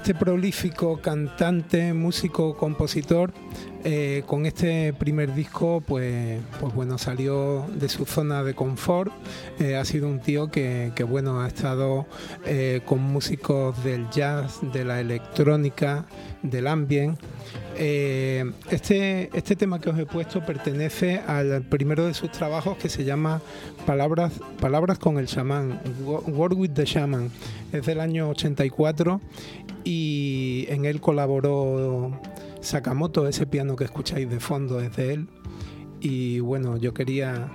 Este, prolífico cantante, músico, compositor, eh, con este primer disco, pues, pues bueno, salió de su zona de confort. Eh, ha sido un tío que, bueno, ha estado eh, con músicos del jazz, de la electrónica, del ambient. este, este tema que os he puesto pertenece al primero de sus trabajos que se llama Palabras, Palabras con el Shaman, Word with the Shaman. Es del año 84 y en él colaboró Sakamoto, ese piano que escucháis de fondo es de él. Y bueno, yo quería,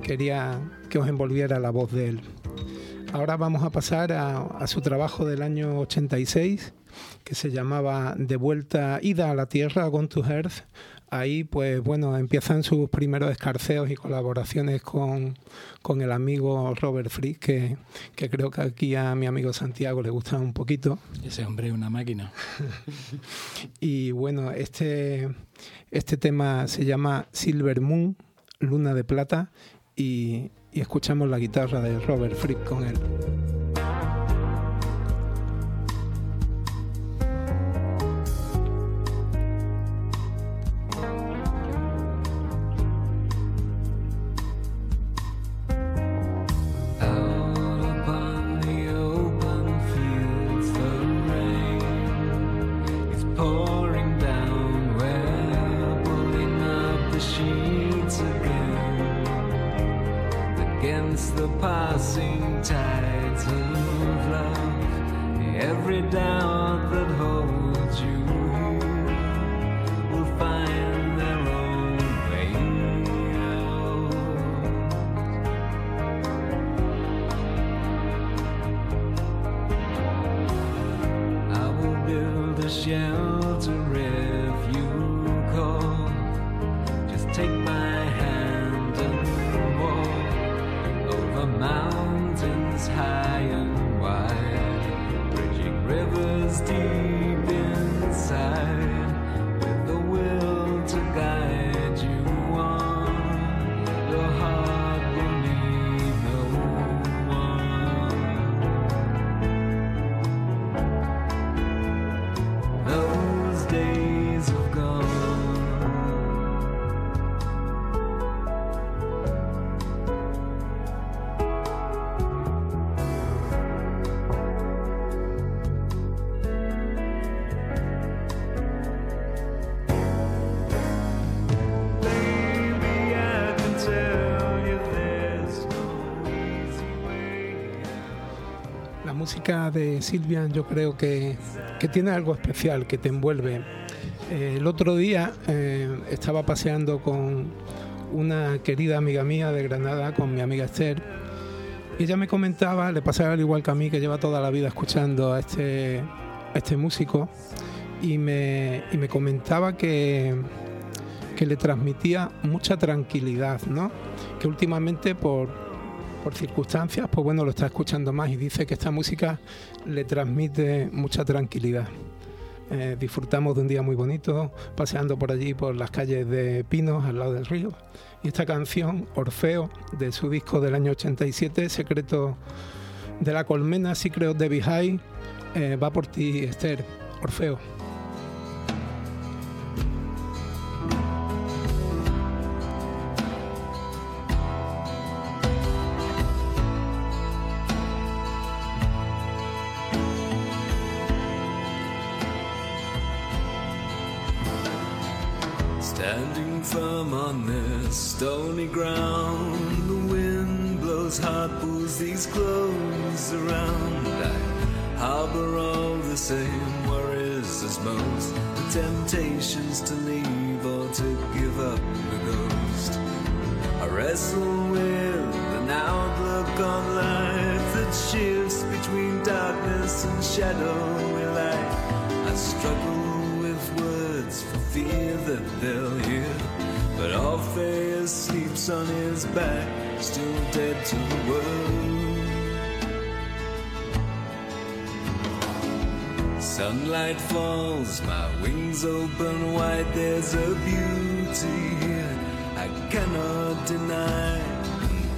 quería que os envolviera la voz de él. Ahora vamos a pasar a, su trabajo del año 86, que se llamaba De vuelta, ida a la tierra, Gone to Earth, ahí pues bueno, empiezan sus primeros escarceos y colaboraciones con, el amigo Robert Frick, que, que, creo que aquí a mi amigo Santiago le gusta un poquito. Ese hombre es una máquina. y bueno, este, este tema se llama Silver Moon, Luna de Plata, y, y escuchamos la guitarra de Robert Frick con él. De Silvia yo creo que, tiene algo especial, que te envuelve. Eh, el otro día eh, estaba paseando con una querida amiga mía de Granada, con mi amiga Esther, y ella me comentaba, le pasaba al igual que a mí, que lleva toda la vida escuchando a este, este músico, y me, y me comentaba que, que le transmitía mucha tranquilidad, ¿no? Que últimamente por por circunstancias, pues bueno, lo está escuchando más y dice que esta música le transmite mucha tranquilidad. Eh, disfrutamos de un día muy bonito, paseando por allí por las calles de Pinos, al lado del río. Y esta canción, Orfeo, de su disco del año 87, Secreto de la Colmena, Secret de Bihai, eh, va por ti, Esther, Orfeo. Stony ground. The wind blows hot, pulls these clothes around. I harbor all the same worries as most. The temptations to leave or to give up the ghost. I wrestle with an outlook on life that shifts between darkness and shadow. Like I struggle with words for fear that they'll hear. But Orpheus sleeps on his back, still dead to the world. Sunlight falls, my wings open wide, there's a beauty here I cannot deny.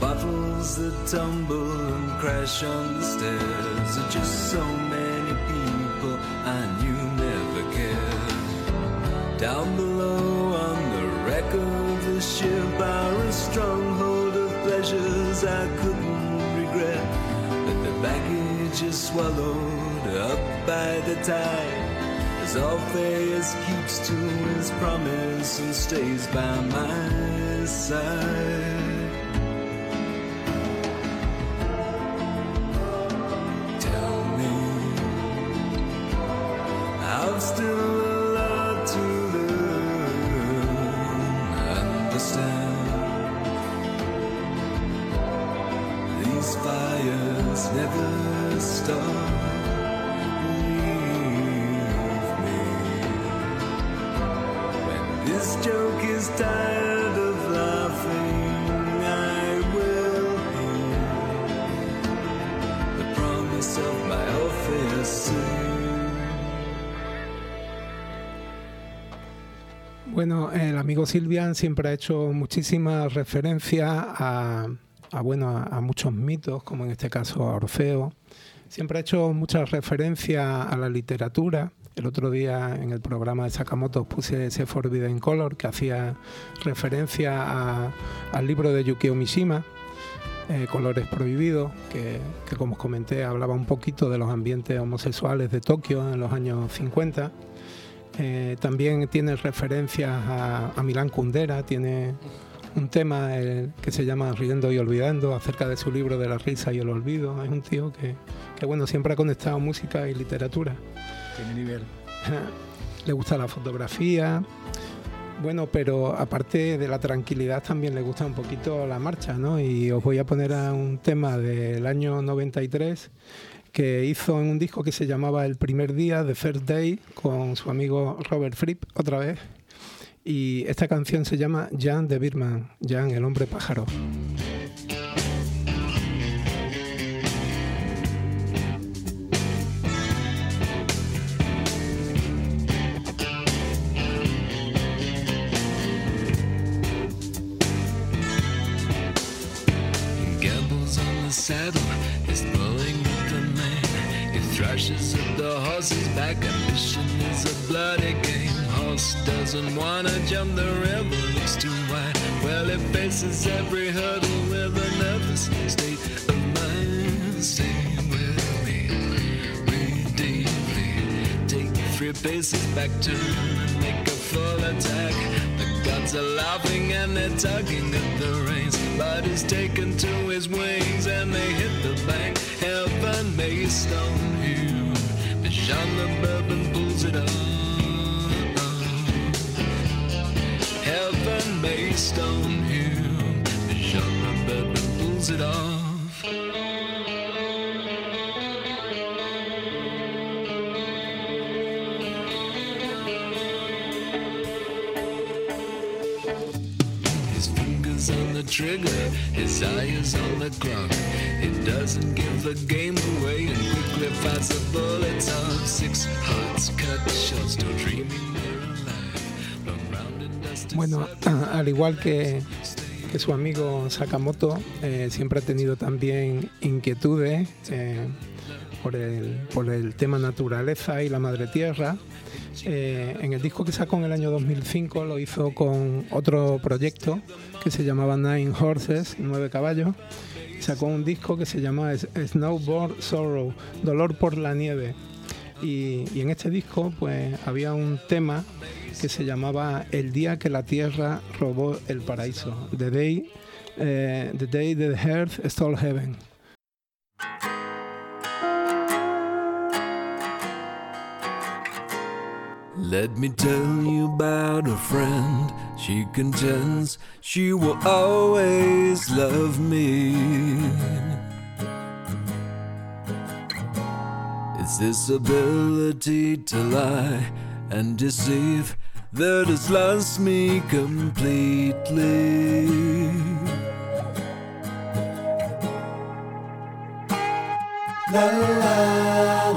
bottles that tumble and crash on the stairs are just so many people I knew never cared. Down below swallowed up by the tide. As Orpheus keeps to his promise and stays by my side. Bueno, el amigo Silvian siempre ha hecho muchísimas referencias a, bueno, a, a muchos mitos, como en este caso a Orfeo. Siempre ha hecho muchas referencias a la literatura. El otro día en el programa de Sakamoto puse ese Forbidden Color que hacía referencia al libro de Yukio Mishima, eh, Colores Prohibidos, que, que como os comenté hablaba un poquito de los ambientes homosexuales de Tokio en los años 50. Eh, también tiene referencias a, a Milán Kundera, tiene un tema eh, que se llama Riendo y Olvidando, acerca de su libro de la risa y el olvido. Es un tío que, que, bueno, siempre ha conectado música y literatura. Nivel. Le gusta la fotografía. Bueno, pero aparte de la tranquilidad también le gusta un poquito la marcha, ¿no? Y os voy a poner a un tema del año 93 que hizo en un disco que se llamaba El primer día, The First Day, con su amigo Robert Fripp, otra vez. Y esta canción se llama Jan de Birman, Jan el hombre pájaro. Saddle, he's pulling up the mane. He thrashes at the horse's back, ambition is a bloody game. Horse doesn't wanna jump the river, looks too wide. Well, he faces every hurdle with a nervous state of mind. Stay with me, read deeply. Take three paces back, turn and make a full attack. Gods are laughing and they're tugging at the reins. But he's taken to his wings and they hit the bank. Heaven may stone you. But Jean the Bourbon pulls it off. Heaven may stone you. But Jean the Bourbon pulls it off. On the clock. He doesn't give the game away and quickly the bullets off. Six hearts cut short, still dreaming they're alive. Bueno, al igual que, que su amigo Sakamoto, eh, siempre ha tenido también inquietudes eh, por, el, por el tema naturaleza y la madre tierra. Eh, en el disco que sacó en el año 2005 lo hizo con otro proyecto que se llamaba Nine Horses, Nueve Caballos. Sacó un disco que se llama Snowboard Sorrow, Dolor por la Nieve. Y, y en este disco pues había un tema que se llamaba El día que la tierra robó el paraíso. The Day, eh, the day the Earth Stole Heaven. Let me tell you about a friend. She contends she will always love me. It's this ability to lie and deceive that has lost me completely. La la la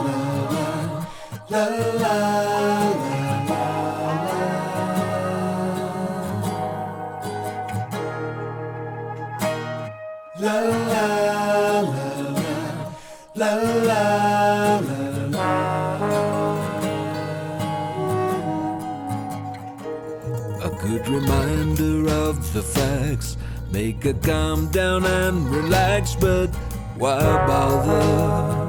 la la la reminder of the facts. Make her calm down and relax, but why bother?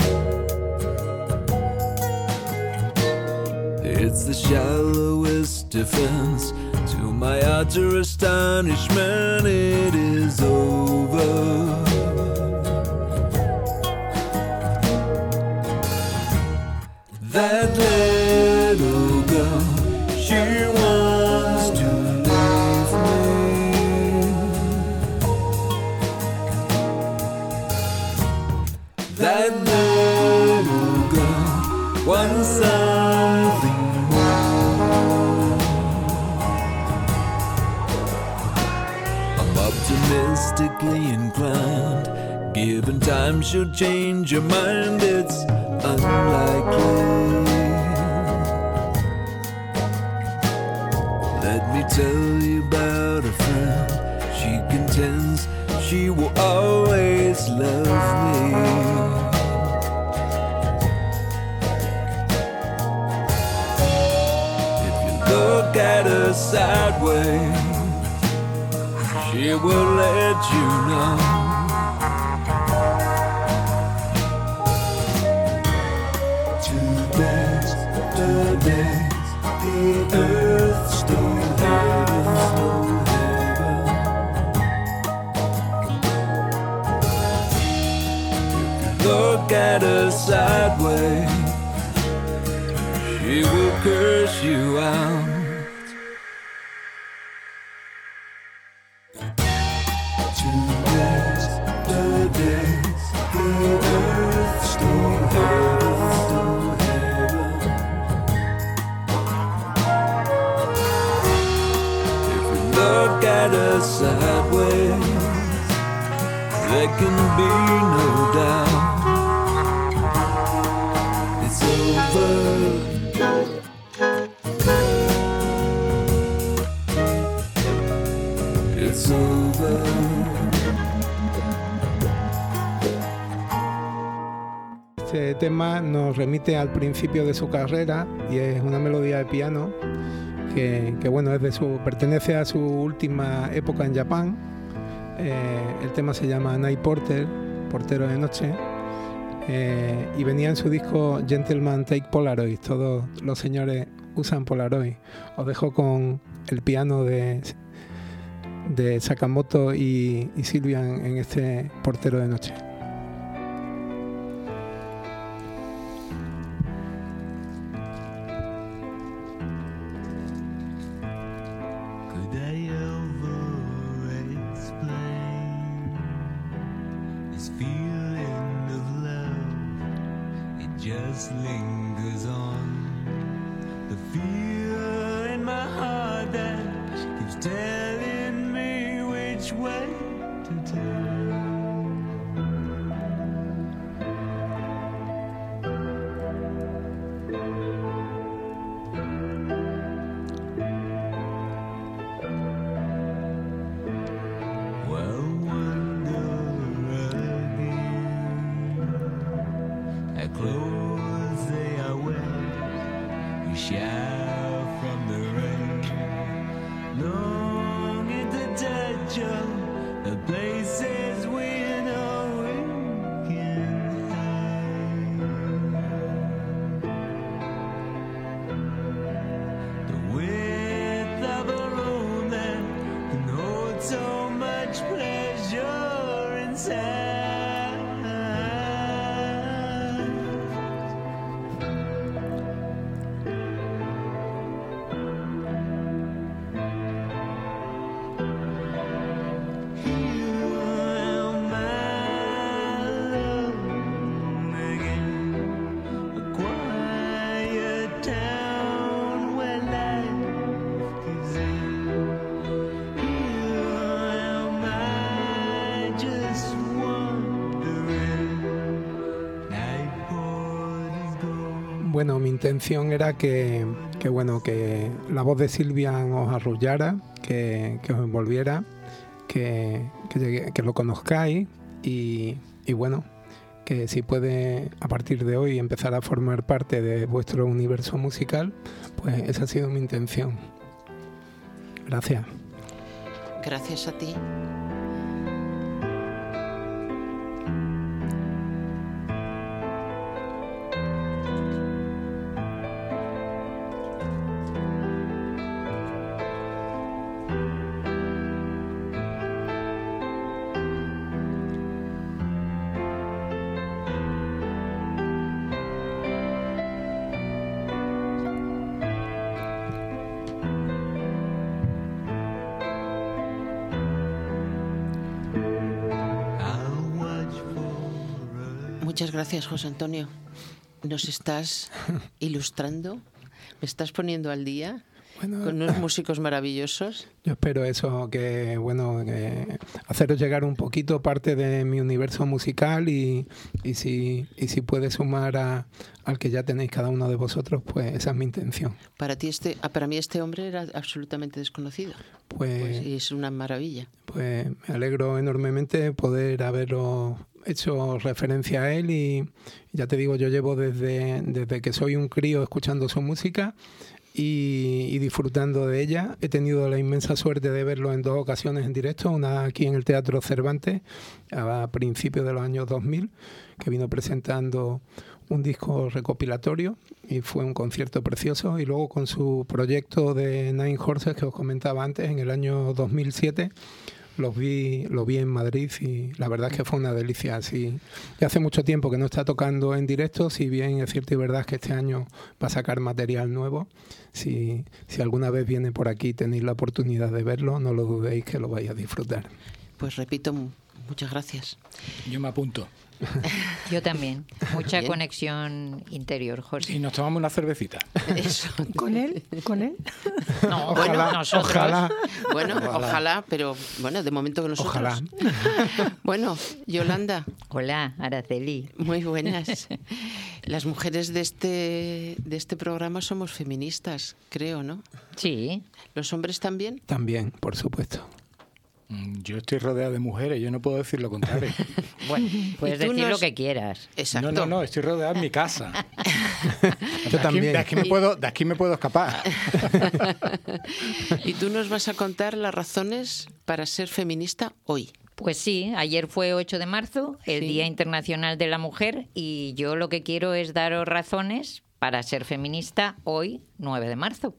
It's the shallowest defense. To my utter astonishment, it is over. That little girl, she wants little girl wants something more. I'm optimistically inclined. Given time, she'll change her mind. It's unlikely. Let me tell you about a friend. She contends she will always love me. She will let you know. Today's the day the earth still heaven, Look at her sideways, she will curse you out. Tema nos remite al principio de su carrera y es una melodía de piano que, bueno, es de su, pertenece a su última época en Japón. Eh, el tema se llama Night Porter, portero de noche, eh, y venía en su disco Gentleman Take Polaroid. Todos los señores usan Polaroid. Os dejo con el piano de, de Sakamoto y, y Silvian en este portero de noche. Close Bueno, mi intención era que, que, bueno, que la voz de Silvia os arrullara, que, que os envolviera, que, que lo conozcáis y, y bueno, que si puede a partir de hoy empezar a formar parte de vuestro universo musical, pues esa ha sido mi intención. Gracias. Gracias a ti. Gracias, José Antonio. Nos estás ilustrando, me estás poniendo al día con unos músicos maravillosos. Yo espero eso, que bueno, que haceros llegar un poquito parte de mi universo musical y, y si, y si puede sumar a, al que ya tenéis cada uno de vosotros, pues esa es mi intención. Para ti este, ah, para mí este hombre era absolutamente desconocido. Pues, y es una maravilla. Pues me alegro enormemente poder haberlo hecho referencia a él y ya te digo, yo llevo desde, desde que soy un crío escuchando su música y, y, disfrutando de ella. He tenido la inmensa suerte de verlo en dos ocasiones en directo, una aquí en el Teatro Cervantes a principios de los años 2000, que vino presentando un disco recopilatorio y fue un concierto precioso y luego con su proyecto de Nine Horses que os comentaba antes en el año 2007 los vi, lo vi en Madrid y la verdad es que fue una delicia. Así, ya hace mucho tiempo que no está tocando en directo, si bien es cierto y verdad que este año va a sacar material nuevo. Si, si alguna vez viene por aquí y tenéis la oportunidad de verlo, no lo dudéis que lo vais a disfrutar. Pues repito, muchas gracias. Yo me apunto. Yo también. Mucha Bien. conexión interior, José. Y nos tomamos una cervecita. Eso. ¿Con él? ¿Con él? No, Ojalá, bueno, nosotros. ojalá. Bueno, ojalá. Ojalá. pero bueno, de momento que nosotros. Ojalá. Bueno, Yolanda. Hola, Araceli. Muy buenas. Las mujeres de este, de este programa somos feministas, creo, ¿no? Sí. ¿Los hombres también? También, por supuesto. Mm, Yo estoy rodeado de mujeres, yo no puedo decir lo contrario. Bueno, puedes decir lo que quieras. Exacto. No, no, no, estoy rodeado en mi casa. Yo de, aquí, también. de aquí me puedo, de aquí me puedo escapar. Y tú nos vas a contar las razones para ser feminista hoy. Pues sí, ayer fue 8 de marzo, el Sí. Día Internacional de la Mujer, y yo lo que quiero es daros razones para ser feminista hoy, 9 de marzo.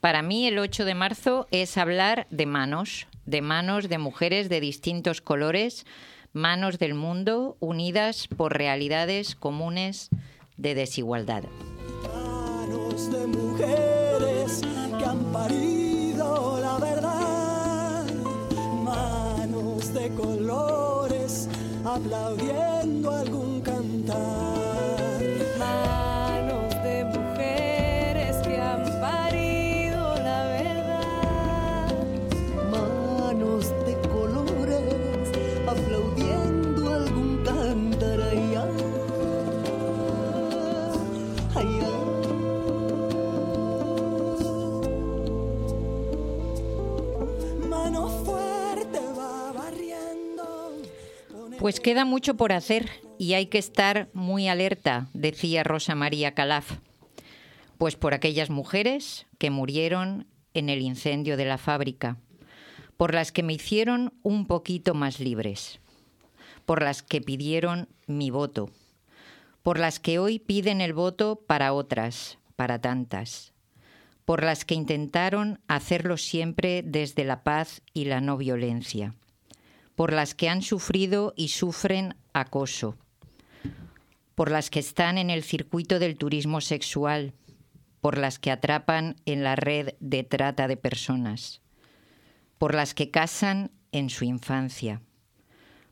Para mí el 8 de marzo es hablar de manos, de manos de mujeres de distintos colores, manos del mundo unidas por realidades comunes de desigualdad. manos de mujeres que han parido la verdad, manos de colores aplaudiendo algún cantar. Pues queda mucho por hacer y hay que estar muy alerta, decía Rosa María Calaf. Pues por aquellas mujeres que murieron en el incendio de la fábrica, por las que me hicieron un poquito más libres, por las que pidieron mi voto, por las que hoy piden el voto para otras, para tantas, por las que intentaron hacerlo siempre desde la paz y la no violencia por las que han sufrido y sufren acoso, por las que están en el circuito del turismo sexual, por las que atrapan en la red de trata de personas, por las que casan en su infancia,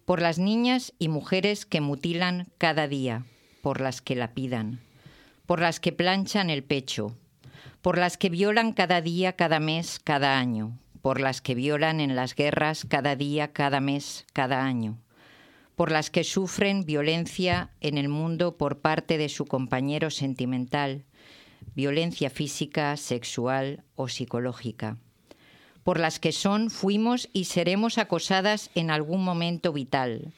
por las niñas y mujeres que mutilan cada día, por las que la pidan, por las que planchan el pecho, por las que violan cada día, cada mes, cada año, por las que violan en las guerras cada día, cada mes, cada año, por las que sufren violencia en el mundo por parte de su compañero sentimental, violencia física, sexual o psicológica, por las que son, fuimos y seremos acosadas en algún momento vital,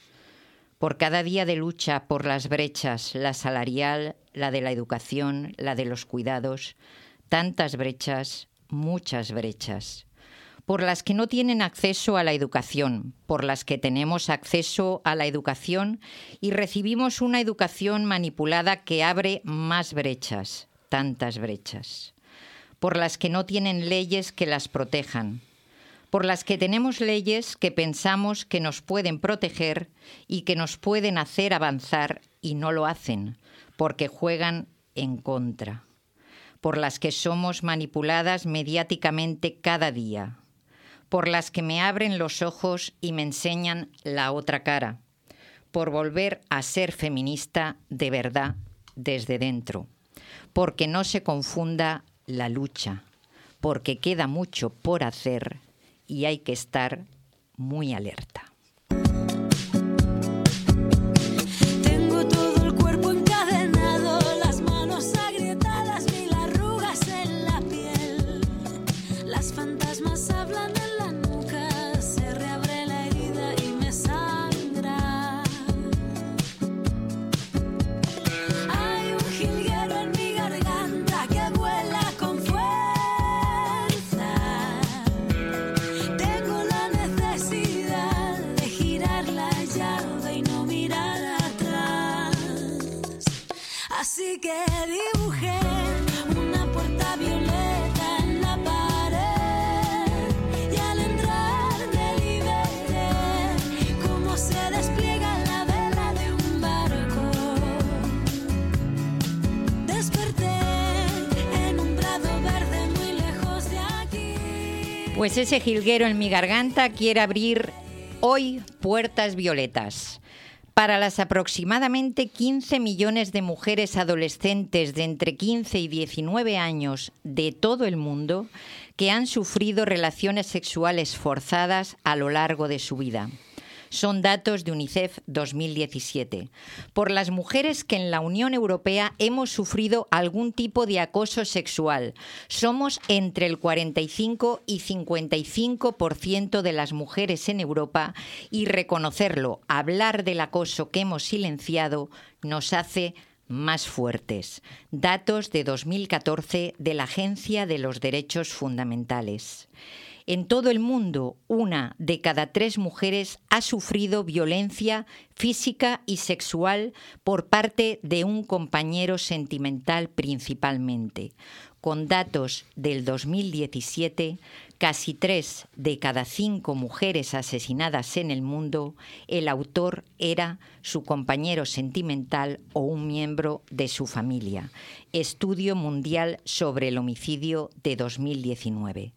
por cada día de lucha por las brechas, la salarial, la de la educación, la de los cuidados, tantas brechas, muchas brechas por las que no tienen acceso a la educación, por las que tenemos acceso a la educación y recibimos una educación manipulada que abre más brechas, tantas brechas, por las que no tienen leyes que las protejan, por las que tenemos leyes que pensamos que nos pueden proteger y que nos pueden hacer avanzar y no lo hacen, porque juegan en contra, por las que somos manipuladas mediáticamente cada día, por las que me abren los ojos y me enseñan la otra cara, por volver a ser feminista de verdad desde dentro, porque no se confunda la lucha, porque queda mucho por hacer y hay que estar muy alerta. Así que dibujé una puerta violeta en la pared y al entrar me liberé cómo se despliega la vela de un barco. Desperté en un prado verde muy lejos de aquí. Pues ese jilguero en mi garganta quiere abrir hoy puertas violetas. Para las aproximadamente 15 millones de mujeres adolescentes de entre 15 y 19 años de todo el mundo que han sufrido relaciones sexuales forzadas a lo largo de su vida. Son datos de UNICEF 2017. Por las mujeres que en la Unión Europea hemos sufrido algún tipo de acoso sexual. Somos entre el 45 y 55% de las mujeres en Europa y reconocerlo, hablar del acoso que hemos silenciado, nos hace más fuertes. Datos de 2014 de la Agencia de los Derechos Fundamentales. En todo el mundo, una de cada tres mujeres ha sufrido violencia física y sexual por parte de un compañero sentimental principalmente. Con datos del 2017, casi tres de cada cinco mujeres asesinadas en el mundo, el autor era su compañero sentimental o un miembro de su familia. Estudio Mundial sobre el Homicidio de 2019.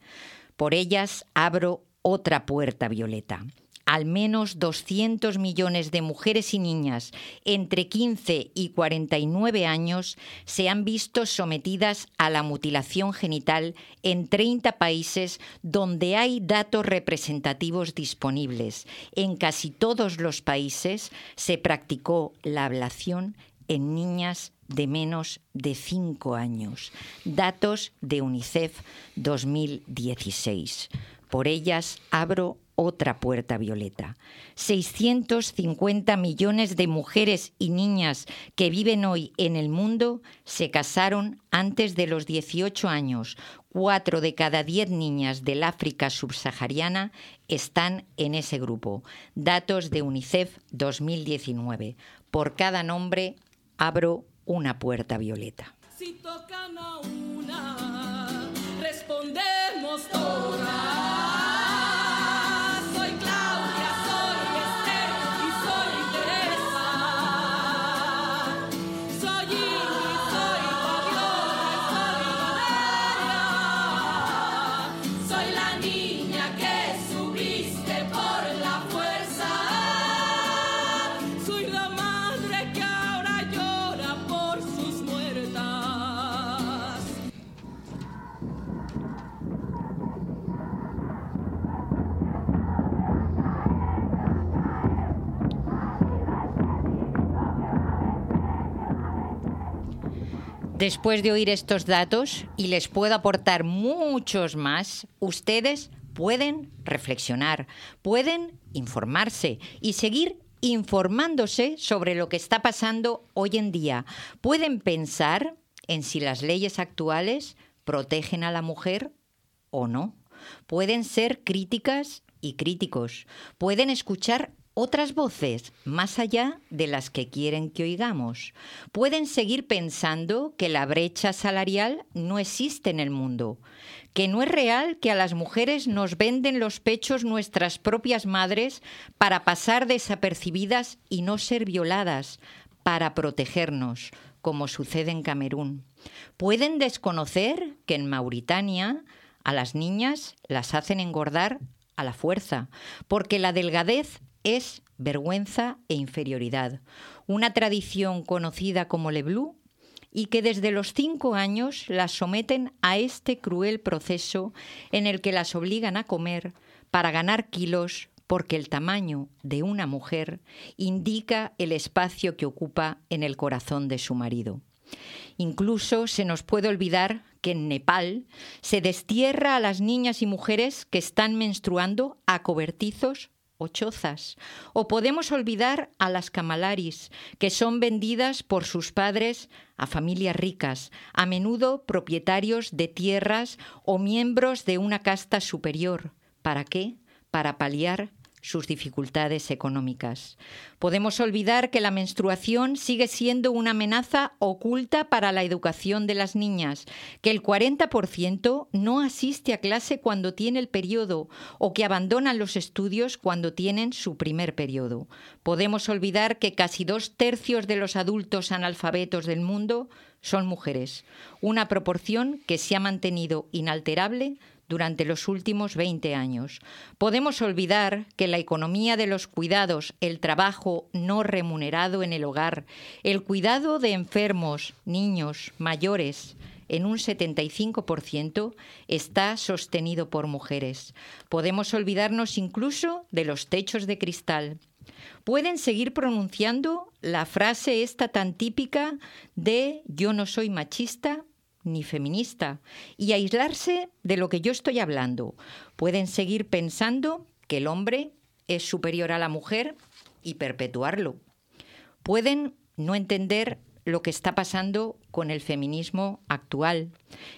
Por ellas abro otra puerta violeta. Al menos 200 millones de mujeres y niñas entre 15 y 49 años se han visto sometidas a la mutilación genital en 30 países donde hay datos representativos disponibles. En casi todos los países se practicó la ablación en niñas de menos de 5 años. Datos de UNICEF 2016. Por ellas abro otra puerta violeta. 650 millones de mujeres y niñas que viven hoy en el mundo se casaron antes de los 18 años. Cuatro de cada diez niñas del África subsahariana están en ese grupo. Datos de UNICEF 2019. Por cada nombre abro una puerta violeta. Si tocan a una, respondemos todas. Después de oír estos datos, y les puedo aportar muchos más, ustedes pueden reflexionar, pueden informarse y seguir informándose sobre lo que está pasando hoy en día. Pueden pensar en si las leyes actuales protegen a la mujer o no. pueden ser críticas y críticos, pueden escuchar otras voces más allá de las que quieren que oigamos. Pueden seguir pensando que la brecha salarial no existe en el mundo, que no es real que a las mujeres nos venden los pechos nuestras propias madres para pasar desapercibidas y no ser violadas, para protegernos, como sucede en Camerún. Pueden desconocer que en Mauritania a las niñas las hacen engordar a la fuerza, porque la delgadez es vergüenza e inferioridad, una tradición conocida como Le Bleu y que desde los cinco años las someten a este cruel proceso en el que las obligan a comer para ganar kilos porque el tamaño de una mujer indica el espacio que ocupa en el corazón de su marido. Incluso se nos puede olvidar que en Nepal se destierra a las niñas y mujeres que están menstruando a cobertizos o chozas. O podemos olvidar a las camalaris, que son vendidas por sus padres a familias ricas, a menudo propietarios de tierras o miembros de una casta superior. ¿Para qué? Para paliar sus dificultades económicas. Podemos olvidar que la menstruación sigue siendo una amenaza oculta para la educación de las niñas, que el 40% no asiste a clase cuando tiene el periodo o que abandonan los estudios cuando tienen su primer periodo. Podemos olvidar que casi dos tercios de los adultos analfabetos del mundo son mujeres, una proporción que se ha mantenido inalterable durante los últimos 20 años. Podemos olvidar que la economía de los cuidados, el trabajo no remunerado en el hogar, el cuidado de enfermos, niños, mayores, en un 75% está sostenido por mujeres. Podemos olvidarnos incluso de los techos de cristal. Pueden seguir pronunciando la frase esta tan típica de yo no soy machista, ni feminista y aislarse de lo que yo estoy hablando. Pueden seguir pensando que el hombre es superior a la mujer y perpetuarlo. Pueden no entender lo que está pasando con el feminismo actual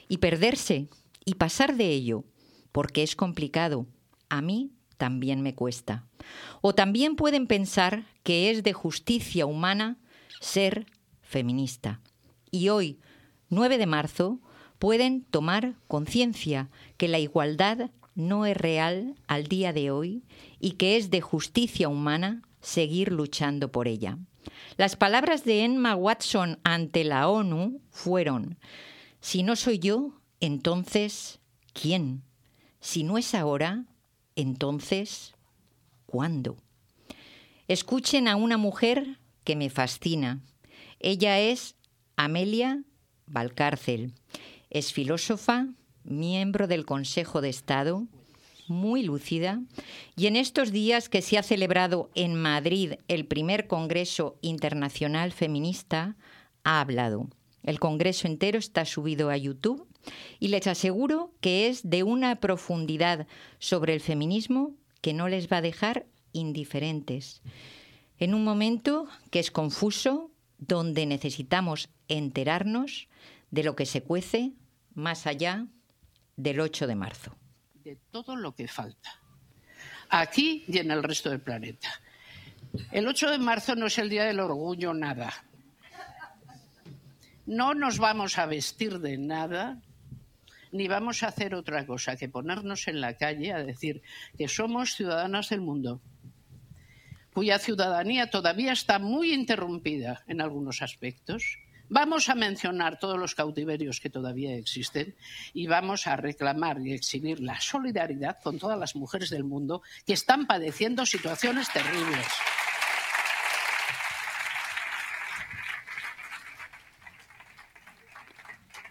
y perderse y pasar de ello, porque es complicado. A mí también me cuesta. O también pueden pensar que es de justicia humana ser feminista. Y hoy, 9 de marzo pueden tomar conciencia que la igualdad no es real al día de hoy y que es de justicia humana seguir luchando por ella. Las palabras de Emma Watson ante la ONU fueron, si no soy yo, entonces, ¿quién? Si no es ahora, entonces, ¿cuándo? Escuchen a una mujer que me fascina. Ella es Amelia Valcárcel. Es filósofa, miembro del Consejo de Estado, muy lúcida, y en estos días que se ha celebrado en Madrid el primer Congreso Internacional Feminista, ha hablado. El Congreso entero está subido a YouTube y les aseguro que es de una profundidad sobre el feminismo que no les va a dejar indiferentes. En un momento que es confuso, donde necesitamos enterarnos de lo que se cuece más allá del 8 de marzo. De todo lo que falta, aquí y en el resto del planeta. El 8 de marzo no es el Día del Orgullo, nada. No nos vamos a vestir de nada, ni vamos a hacer otra cosa que ponernos en la calle a decir que somos ciudadanas del mundo, cuya ciudadanía todavía está muy interrumpida en algunos aspectos Vamos a mencionar todos los cautiverios que todavía existen y vamos a reclamar y exhibir la solidaridad con todas las mujeres del mundo que están padeciendo situaciones terribles.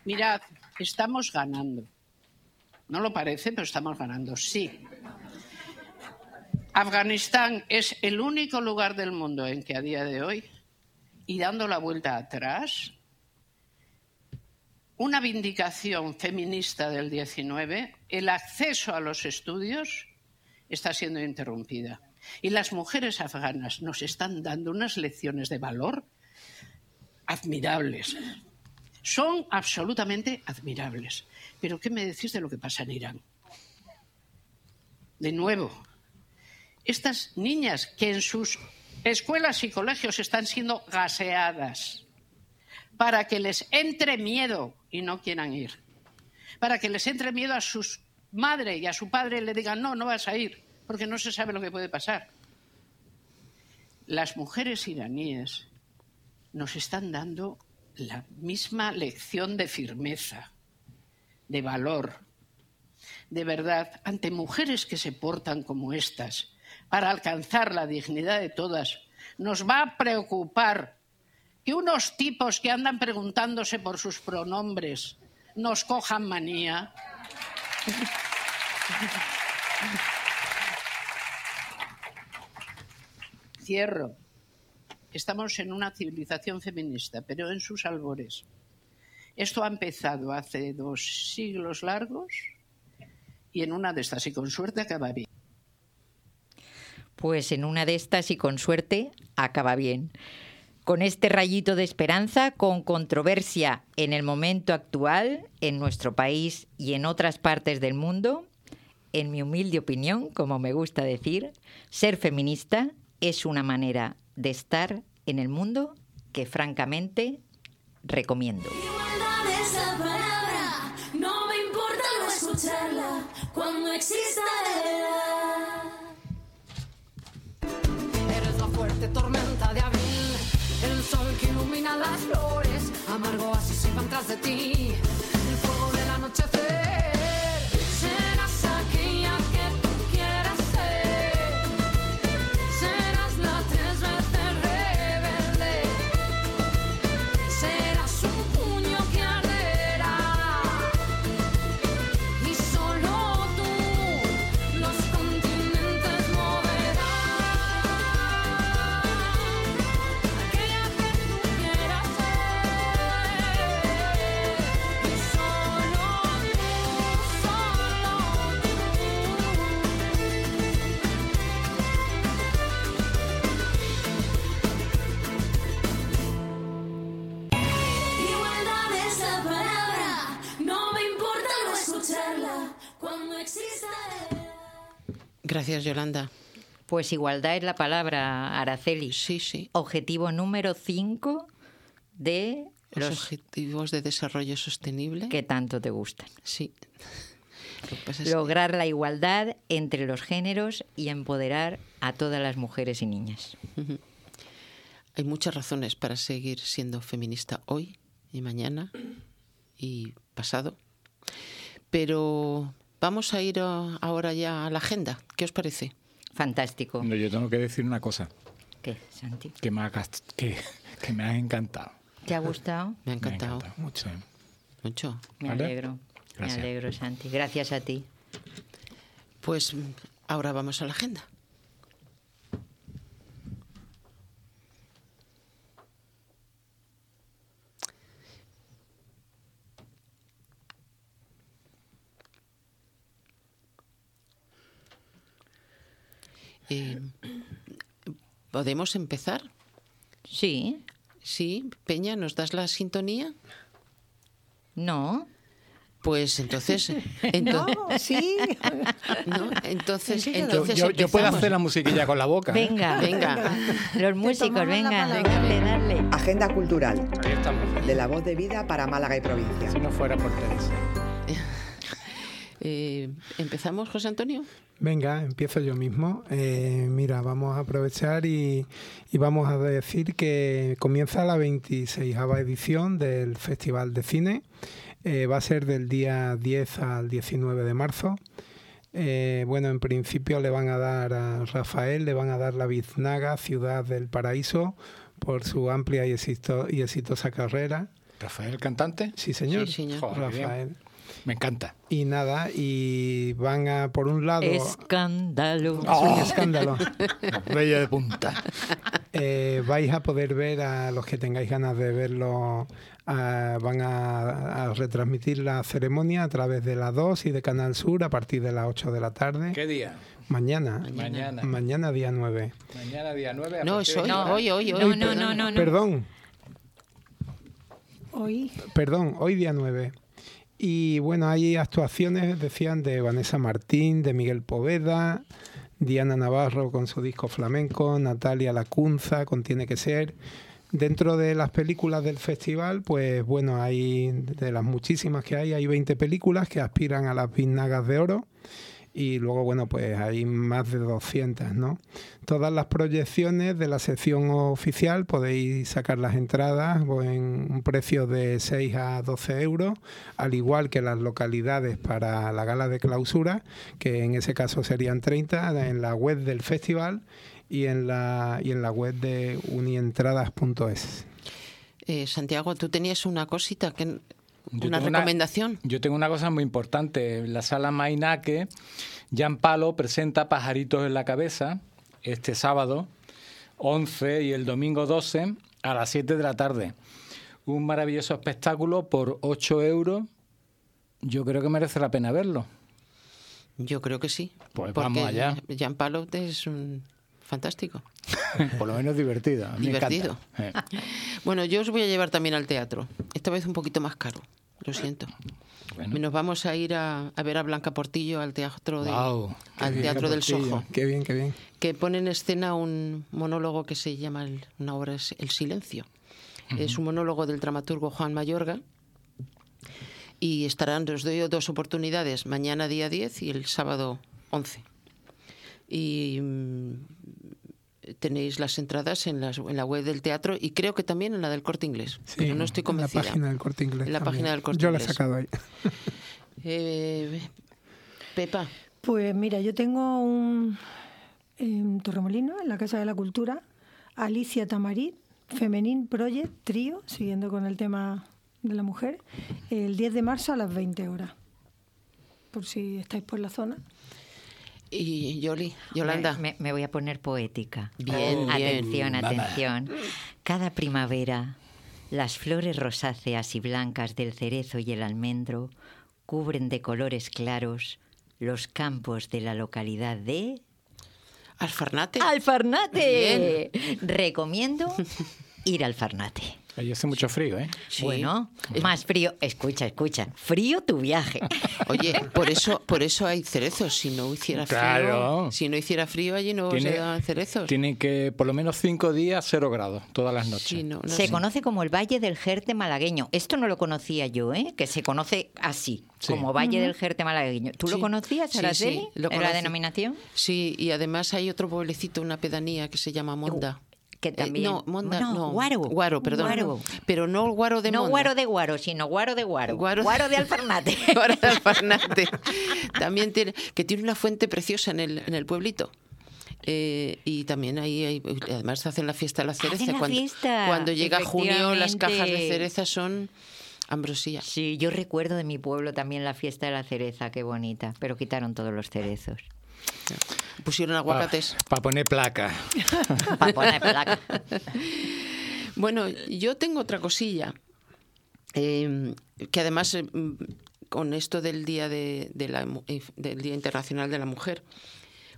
Mirad, estamos ganando. No lo parece, pero estamos ganando, sí. Afganistán es el único lugar del mundo en que a día de hoy y dando la vuelta atrás, una vindicación feminista del 19, el acceso a los estudios está siendo interrumpida. Y las mujeres afganas nos están dando unas lecciones de valor admirables. Son absolutamente admirables. Pero ¿qué me decís de lo que pasa en Irán? de nuevo, estas niñas que en sus escuelas y colegios están siendo gaseadas para que les entre miedo y no quieran ir, para que les entre miedo a su madre y a su padre y le digan, no, no vas a ir, porque no se sabe lo que puede pasar. Las mujeres iraníes nos están dando la misma lección de firmeza, de valor, de verdad, ante mujeres que se portan como estas, para alcanzar la dignidad de todas, nos va a preocupar que unos tipos que andan preguntándose por sus pronombres nos cojan manía. Cierro. Estamos en una civilización feminista, pero en sus albores. Esto ha empezado hace dos siglos largos y en una de estas, y con suerte, acaba bien. Pues en una de estas, y con suerte, acaba bien. Con este rayito de esperanza, con controversia en el momento actual, en nuestro país y en otras partes del mundo, en mi humilde opinión, como me gusta decir, ser feminista es una manera de estar en el mundo que francamente recomiendo. Igualdad palabra, no me importa no escucharla cuando exista fuerte tormenta de abril, el sol que ilumina las flores, amargo así se van tras de ti, el fuego del anochecer. Gracias, Yolanda. Pues igualdad es la palabra, Araceli. Sí, sí. Objetivo número 5 de Los, los objetivos de desarrollo sostenible. que tanto te gustan. Sí. Lograr la igualdad entre los géneros y empoderar a todas las mujeres y niñas. Hay muchas razones para seguir siendo feminista hoy y mañana y pasado. Pero vamos a ir a- ahora ya a la agenda. ¿Qué os parece? Fantástico. No, yo tengo que decir una cosa, ¿Qué, Santi? que me ha, gast- que, que me ha encantado. ¿Te ha gustado? Me ha Me ha encantado. encantado mucho. Mucho. Me ¿Vale? alegro. Gracias. Me alegro, Santi. Gracias a ti. Pues ahora vamos a la agenda. Eh, ¿Podemos empezar? Sí. Sí, Peña, ¿nos das la sintonía? No. Pues entonces, ento- No, sí. ¿no? entonces, Yo, entonces yo- yo puedo hacer la musiquilla con la boca. ¿eh? Venga. Venga. Los músicos, venga. Dale, dale. Agenda cultural Ahí estamos. de la voz de vida para Málaga y provincia. Si no fuera por Teresa. Eh, ¿Empezamos, José Antonio? Venga, empiezo yo mismo. Eh, mira, vamos a aprovechar y, y vamos a decir que comienza la 26 edición del Festival de Cine. Eh, va a ser del día 10 al 19 de marzo. Eh, bueno, en principio le van a dar a Rafael, le van a dar la Biznaga, Ciudad del Paraíso, por su amplia y, exito- y exitosa carrera. Rafael, cantante. Sí, señor. Sí, señor. Joder, bien. Me encanta. Y nada, y van a, por un lado... Escándalo. Oh, escándalo. Bella de punta. Eh, vais a poder ver a los que tengáis ganas de verlo. van a, a retransmitir la ceremonia a través de la 2 y de Canal Sur a partir de las 8 de la tarde. ¿Qué día? Mañana. Mañana. Mañana, día 9. Mañana día 9. a No, hoy, No. hoy, hoy, hoy. No, no, no, no, no. Perdón, Hoy perdón, hoy día 9. Y bueno, hay actuaciones, decían, de Vanessa Martín, de Miguel Poveda, Diana Navarro con su disco flamenco, Natalia Lacunza con Tiene que ser. Dentro de las películas del festival, pues bueno, hay de las muchísimas que hay, hay 20 películas que aspiran a las Biznagas de Oro y luego, bueno, pues hay más de 200, ¿no? Todas las proyecciones de la sección oficial podéis sacar las entradas en un precio de 6 a 12 euros, al igual que las localidades para la gala de clausura, que en ese caso serían 30, en la web del festival y en la, y en la web de unientradas.es. Eh, Santiago, tú tenías una cosita que Yo una recomendación. yo tengo una cosa muy importante. En la sala Mainaque, Jan Palo presenta Pajaritos en la Cabeza este sábado 11 y el domingo 12 a las 7 de la tarde. Un maravilloso espectáculo por 8 euros. Yo creo que merece la pena verlo. Yo creo que sí. Pues vamos allá. Jean Palot es un fantástico. Por lo menos divertido. A mí me Divertido. encanta. Eh. Bueno, yo os voy a llevar también al teatro. Esta vez un poquito más caro. Lo siento. Nos vamos a ir a, a ver a Blanca Portillo al teatro, de- al bien, teatro del. Soho. Qué bien, qué bien. que pone en escena un monólogo que se llama, el- una obra es El Silencio. Es un monólogo del dramaturgo Juan Mayorga y estarán, os doy dos oportunidades, mañana día 10 y el sábado 11. Y mm, tenéis las entradas en, las- en la web del teatro y creo que también en la del Corte Inglés, pero no estoy en convencida. la página del Corte Inglés. En la también. página del Corte Yo la he sacado ahí. Eh, Pepa, Pues mira, yo tengo un en Torremolino, en la Casa de la Cultura, Alicia Tamarit, Femenin Project, trío, siguiendo con el tema de la mujer, el 10 de marzo a las 20 horas. Por si estáis por la zona. Y Yoli, Yolanda. Me, me voy a poner poética. Bien, bien. Atención, Mamá. atención. Cada primavera, las flores rosáceas y blancas del cerezo y el almendro cubren de colores claros los campos de la localidad de Alfarnate. Alfarnate. Recomiendo ir al Farnate. Ahí hace mucho frío, ¿eh? Bueno, más frío. Escucha, escucha. Frío tu viaje. Oye, por eso, por eso hay cerezos. Si no hiciera frío, Claro. si no hiciera frío allí no Tiene- se dan cerezos. Tienen que por lo menos cinco días, cero grados, todas las noches. Sí, no, no se sé. conoce como el Valle del Jerte malagueño. Esto no lo conocía yo, ¿eh? Que se conoce así, Sí. como Valle del Jerte malagueño. ¿Tú lo Sí, conocías, sí, Araceli? sí, lo ¿Era la denominación? Sí, y además hay otro pueblecito, una pedanía que se llama Monda. Que Eh, también. no, Monda, No, no. Guaro. Guaro, perdón. Guaro. Pero no el Guaro de no Monda. guaro de guaro, sino guaro de guaro. Guaro- Guaro, de Alfarnate. Guaro de Alfarnate. También tiene, que tiene una fuente preciosa en el, en el pueblito. Eh, y también ahí hay, además hacen la fiesta de la cereza. Hacen la cuando, fiesta, cuando llega junio las cajas de cereza son ambrosía. Sí, yo recuerdo de mi pueblo también la fiesta de la cereza, qué bonita, pero quitaron todos los cerezos. Pusieron aguacates. Para poner placa. Para poner placa. Bueno, yo tengo otra cosilla. eh, que además, eh, mm, con esto del Día, de, de la, eh, del Día Internacional de la Mujer,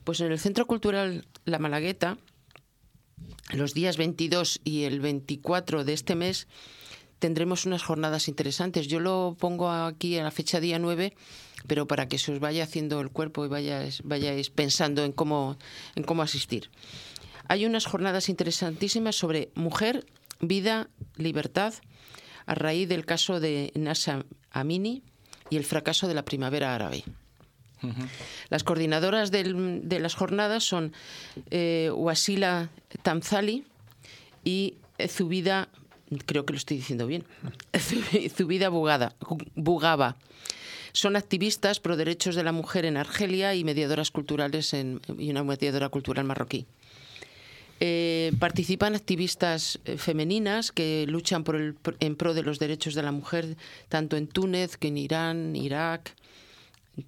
pues en el Centro Cultural La Malagueta, los días 22 y el 24 de este mes, tendremos unas jornadas interesantes. Yo lo pongo aquí a la fecha día 9, pero para que se os vaya haciendo el cuerpo y vayáis, vayáis pensando en cómo, en cómo asistir. Hay unas jornadas interesantísimas sobre mujer, vida, libertad, a raíz del caso de Nasa Amini y el fracaso de la primavera árabe. Las coordinadoras del- de las jornadas son eh, Wasila Tamzali y Zubida, creo que lo estoy diciendo bien, Zubida Bugada, Bugaba. Son activistas pro derechos de la mujer en Argelia y mediadoras culturales en, y una mediadora cultural marroquí. Eh, participan activistas eh, femeninas que luchan por el, en pro de los derechos de la mujer tanto en Túnez que en Irán, Irak,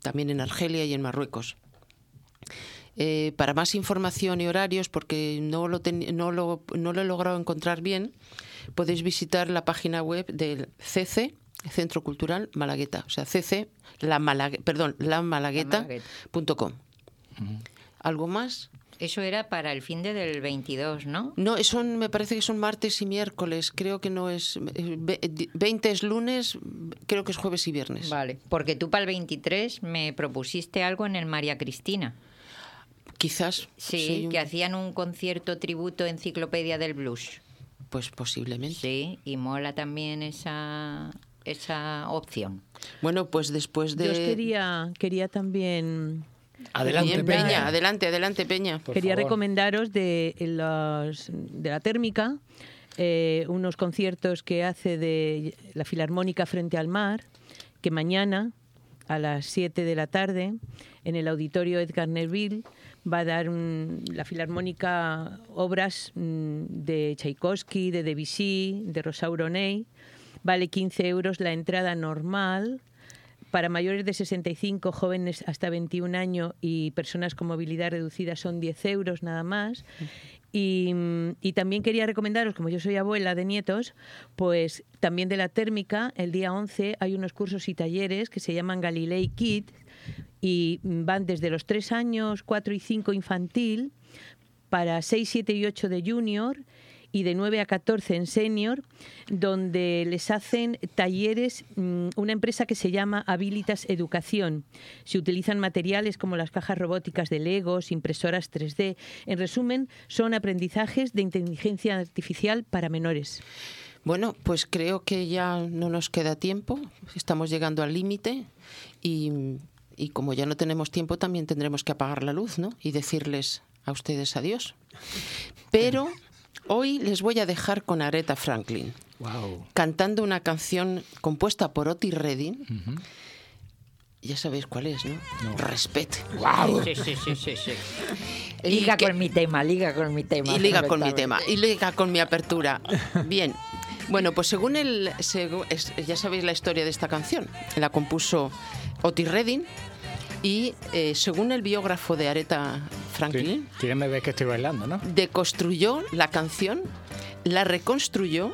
también en Argelia y en Marruecos. Eh, para más información y horarios, porque no lo, ten- no, lo, no lo he logrado encontrar bien, podéis visitar la página web del CC, Centro Cultural Malagueta, o sea, CC, la Malague- perdón, lamalagueta.com. ¿Algo más? Eso era para el fin de del 22, ¿no? No, son, me parece que son martes y miércoles. Creo que no es. eh, ve- di- 20 es lunes, creo que es jueves y viernes. Vale, porque tú para el 23 me propusiste algo en el María Cristina. Quizás. Sí, que hacían un concierto tributo Enciclopedia del Blues. Pues posiblemente. Sí, y mola también esa, esa opción. Bueno, pues después de. Yo os quería, quería también Bien, Peña. Adelante, adelante, Peña. Quería recomendaros de, los, de la térmica eh, unos conciertos que hace de la Filarmónica Frente al Mar, que mañana a las 7 de la tarde en el auditorio Edgar Neville va a dar la Filarmónica obras mm, de Tchaikovsky, de Debussy, de Rosauro Ney. Vale 15 euros la entrada normal para mayores de 65, jóvenes hasta 21 años y personas con movilidad reducida son 10 euros nada más. Y, mm, y también quería recomendaros, como yo soy abuela de nietos, pues también de la térmica, el día 11 hay unos cursos y talleres que se llaman Galilei Kids y van desde los 3 años, 4 y 5 infantil, para 6, 7 y 8 de junior y de 9 a 14 en senior, donde les hacen talleres, mm, una empresa que se llama Habilitas Educación. Se utilizan materiales como las cajas robóticas de Legos, impresoras 3D. En resumen, son aprendizajes de inteligencia artificial para menores. Bueno, pues creo que ya no nos queda tiempo, estamos llegando al límite y, y como ya no tenemos tiempo también tendremos que apagar la luz, ¿no? Y decirles a ustedes adiós. Pero hoy les voy a dejar con Aretha Franklin, Wow. cantando una canción compuesta por Otis Redding. Ya sabéis cuál es, ¿no? Respect. Guau. Sí, sí, sí, sí, sí. Liga con mi tema, liga con mi tema. Y liga con mi tema, y liga con mi apertura. Bien. Bueno, pues según el. ya sabéis la historia de esta canción. La compuso Otis Redding. Y eh, según el biógrafo de Aretha Franklin, ¿Quieres me ver que estoy bailando, no? deconstruyó la canción, la reconstruyó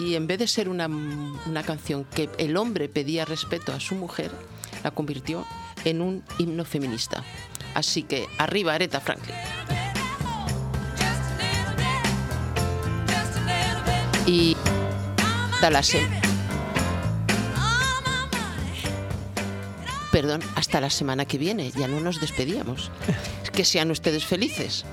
y en vez de ser una, una canción que el hombre pedía respeto a su mujer, la convirtió en un himno feminista. Así que arriba Aretha Franklin. Y hasta Perdón, hasta la semana que viene. Ya no nos despedíamos. Que sean ustedes felices.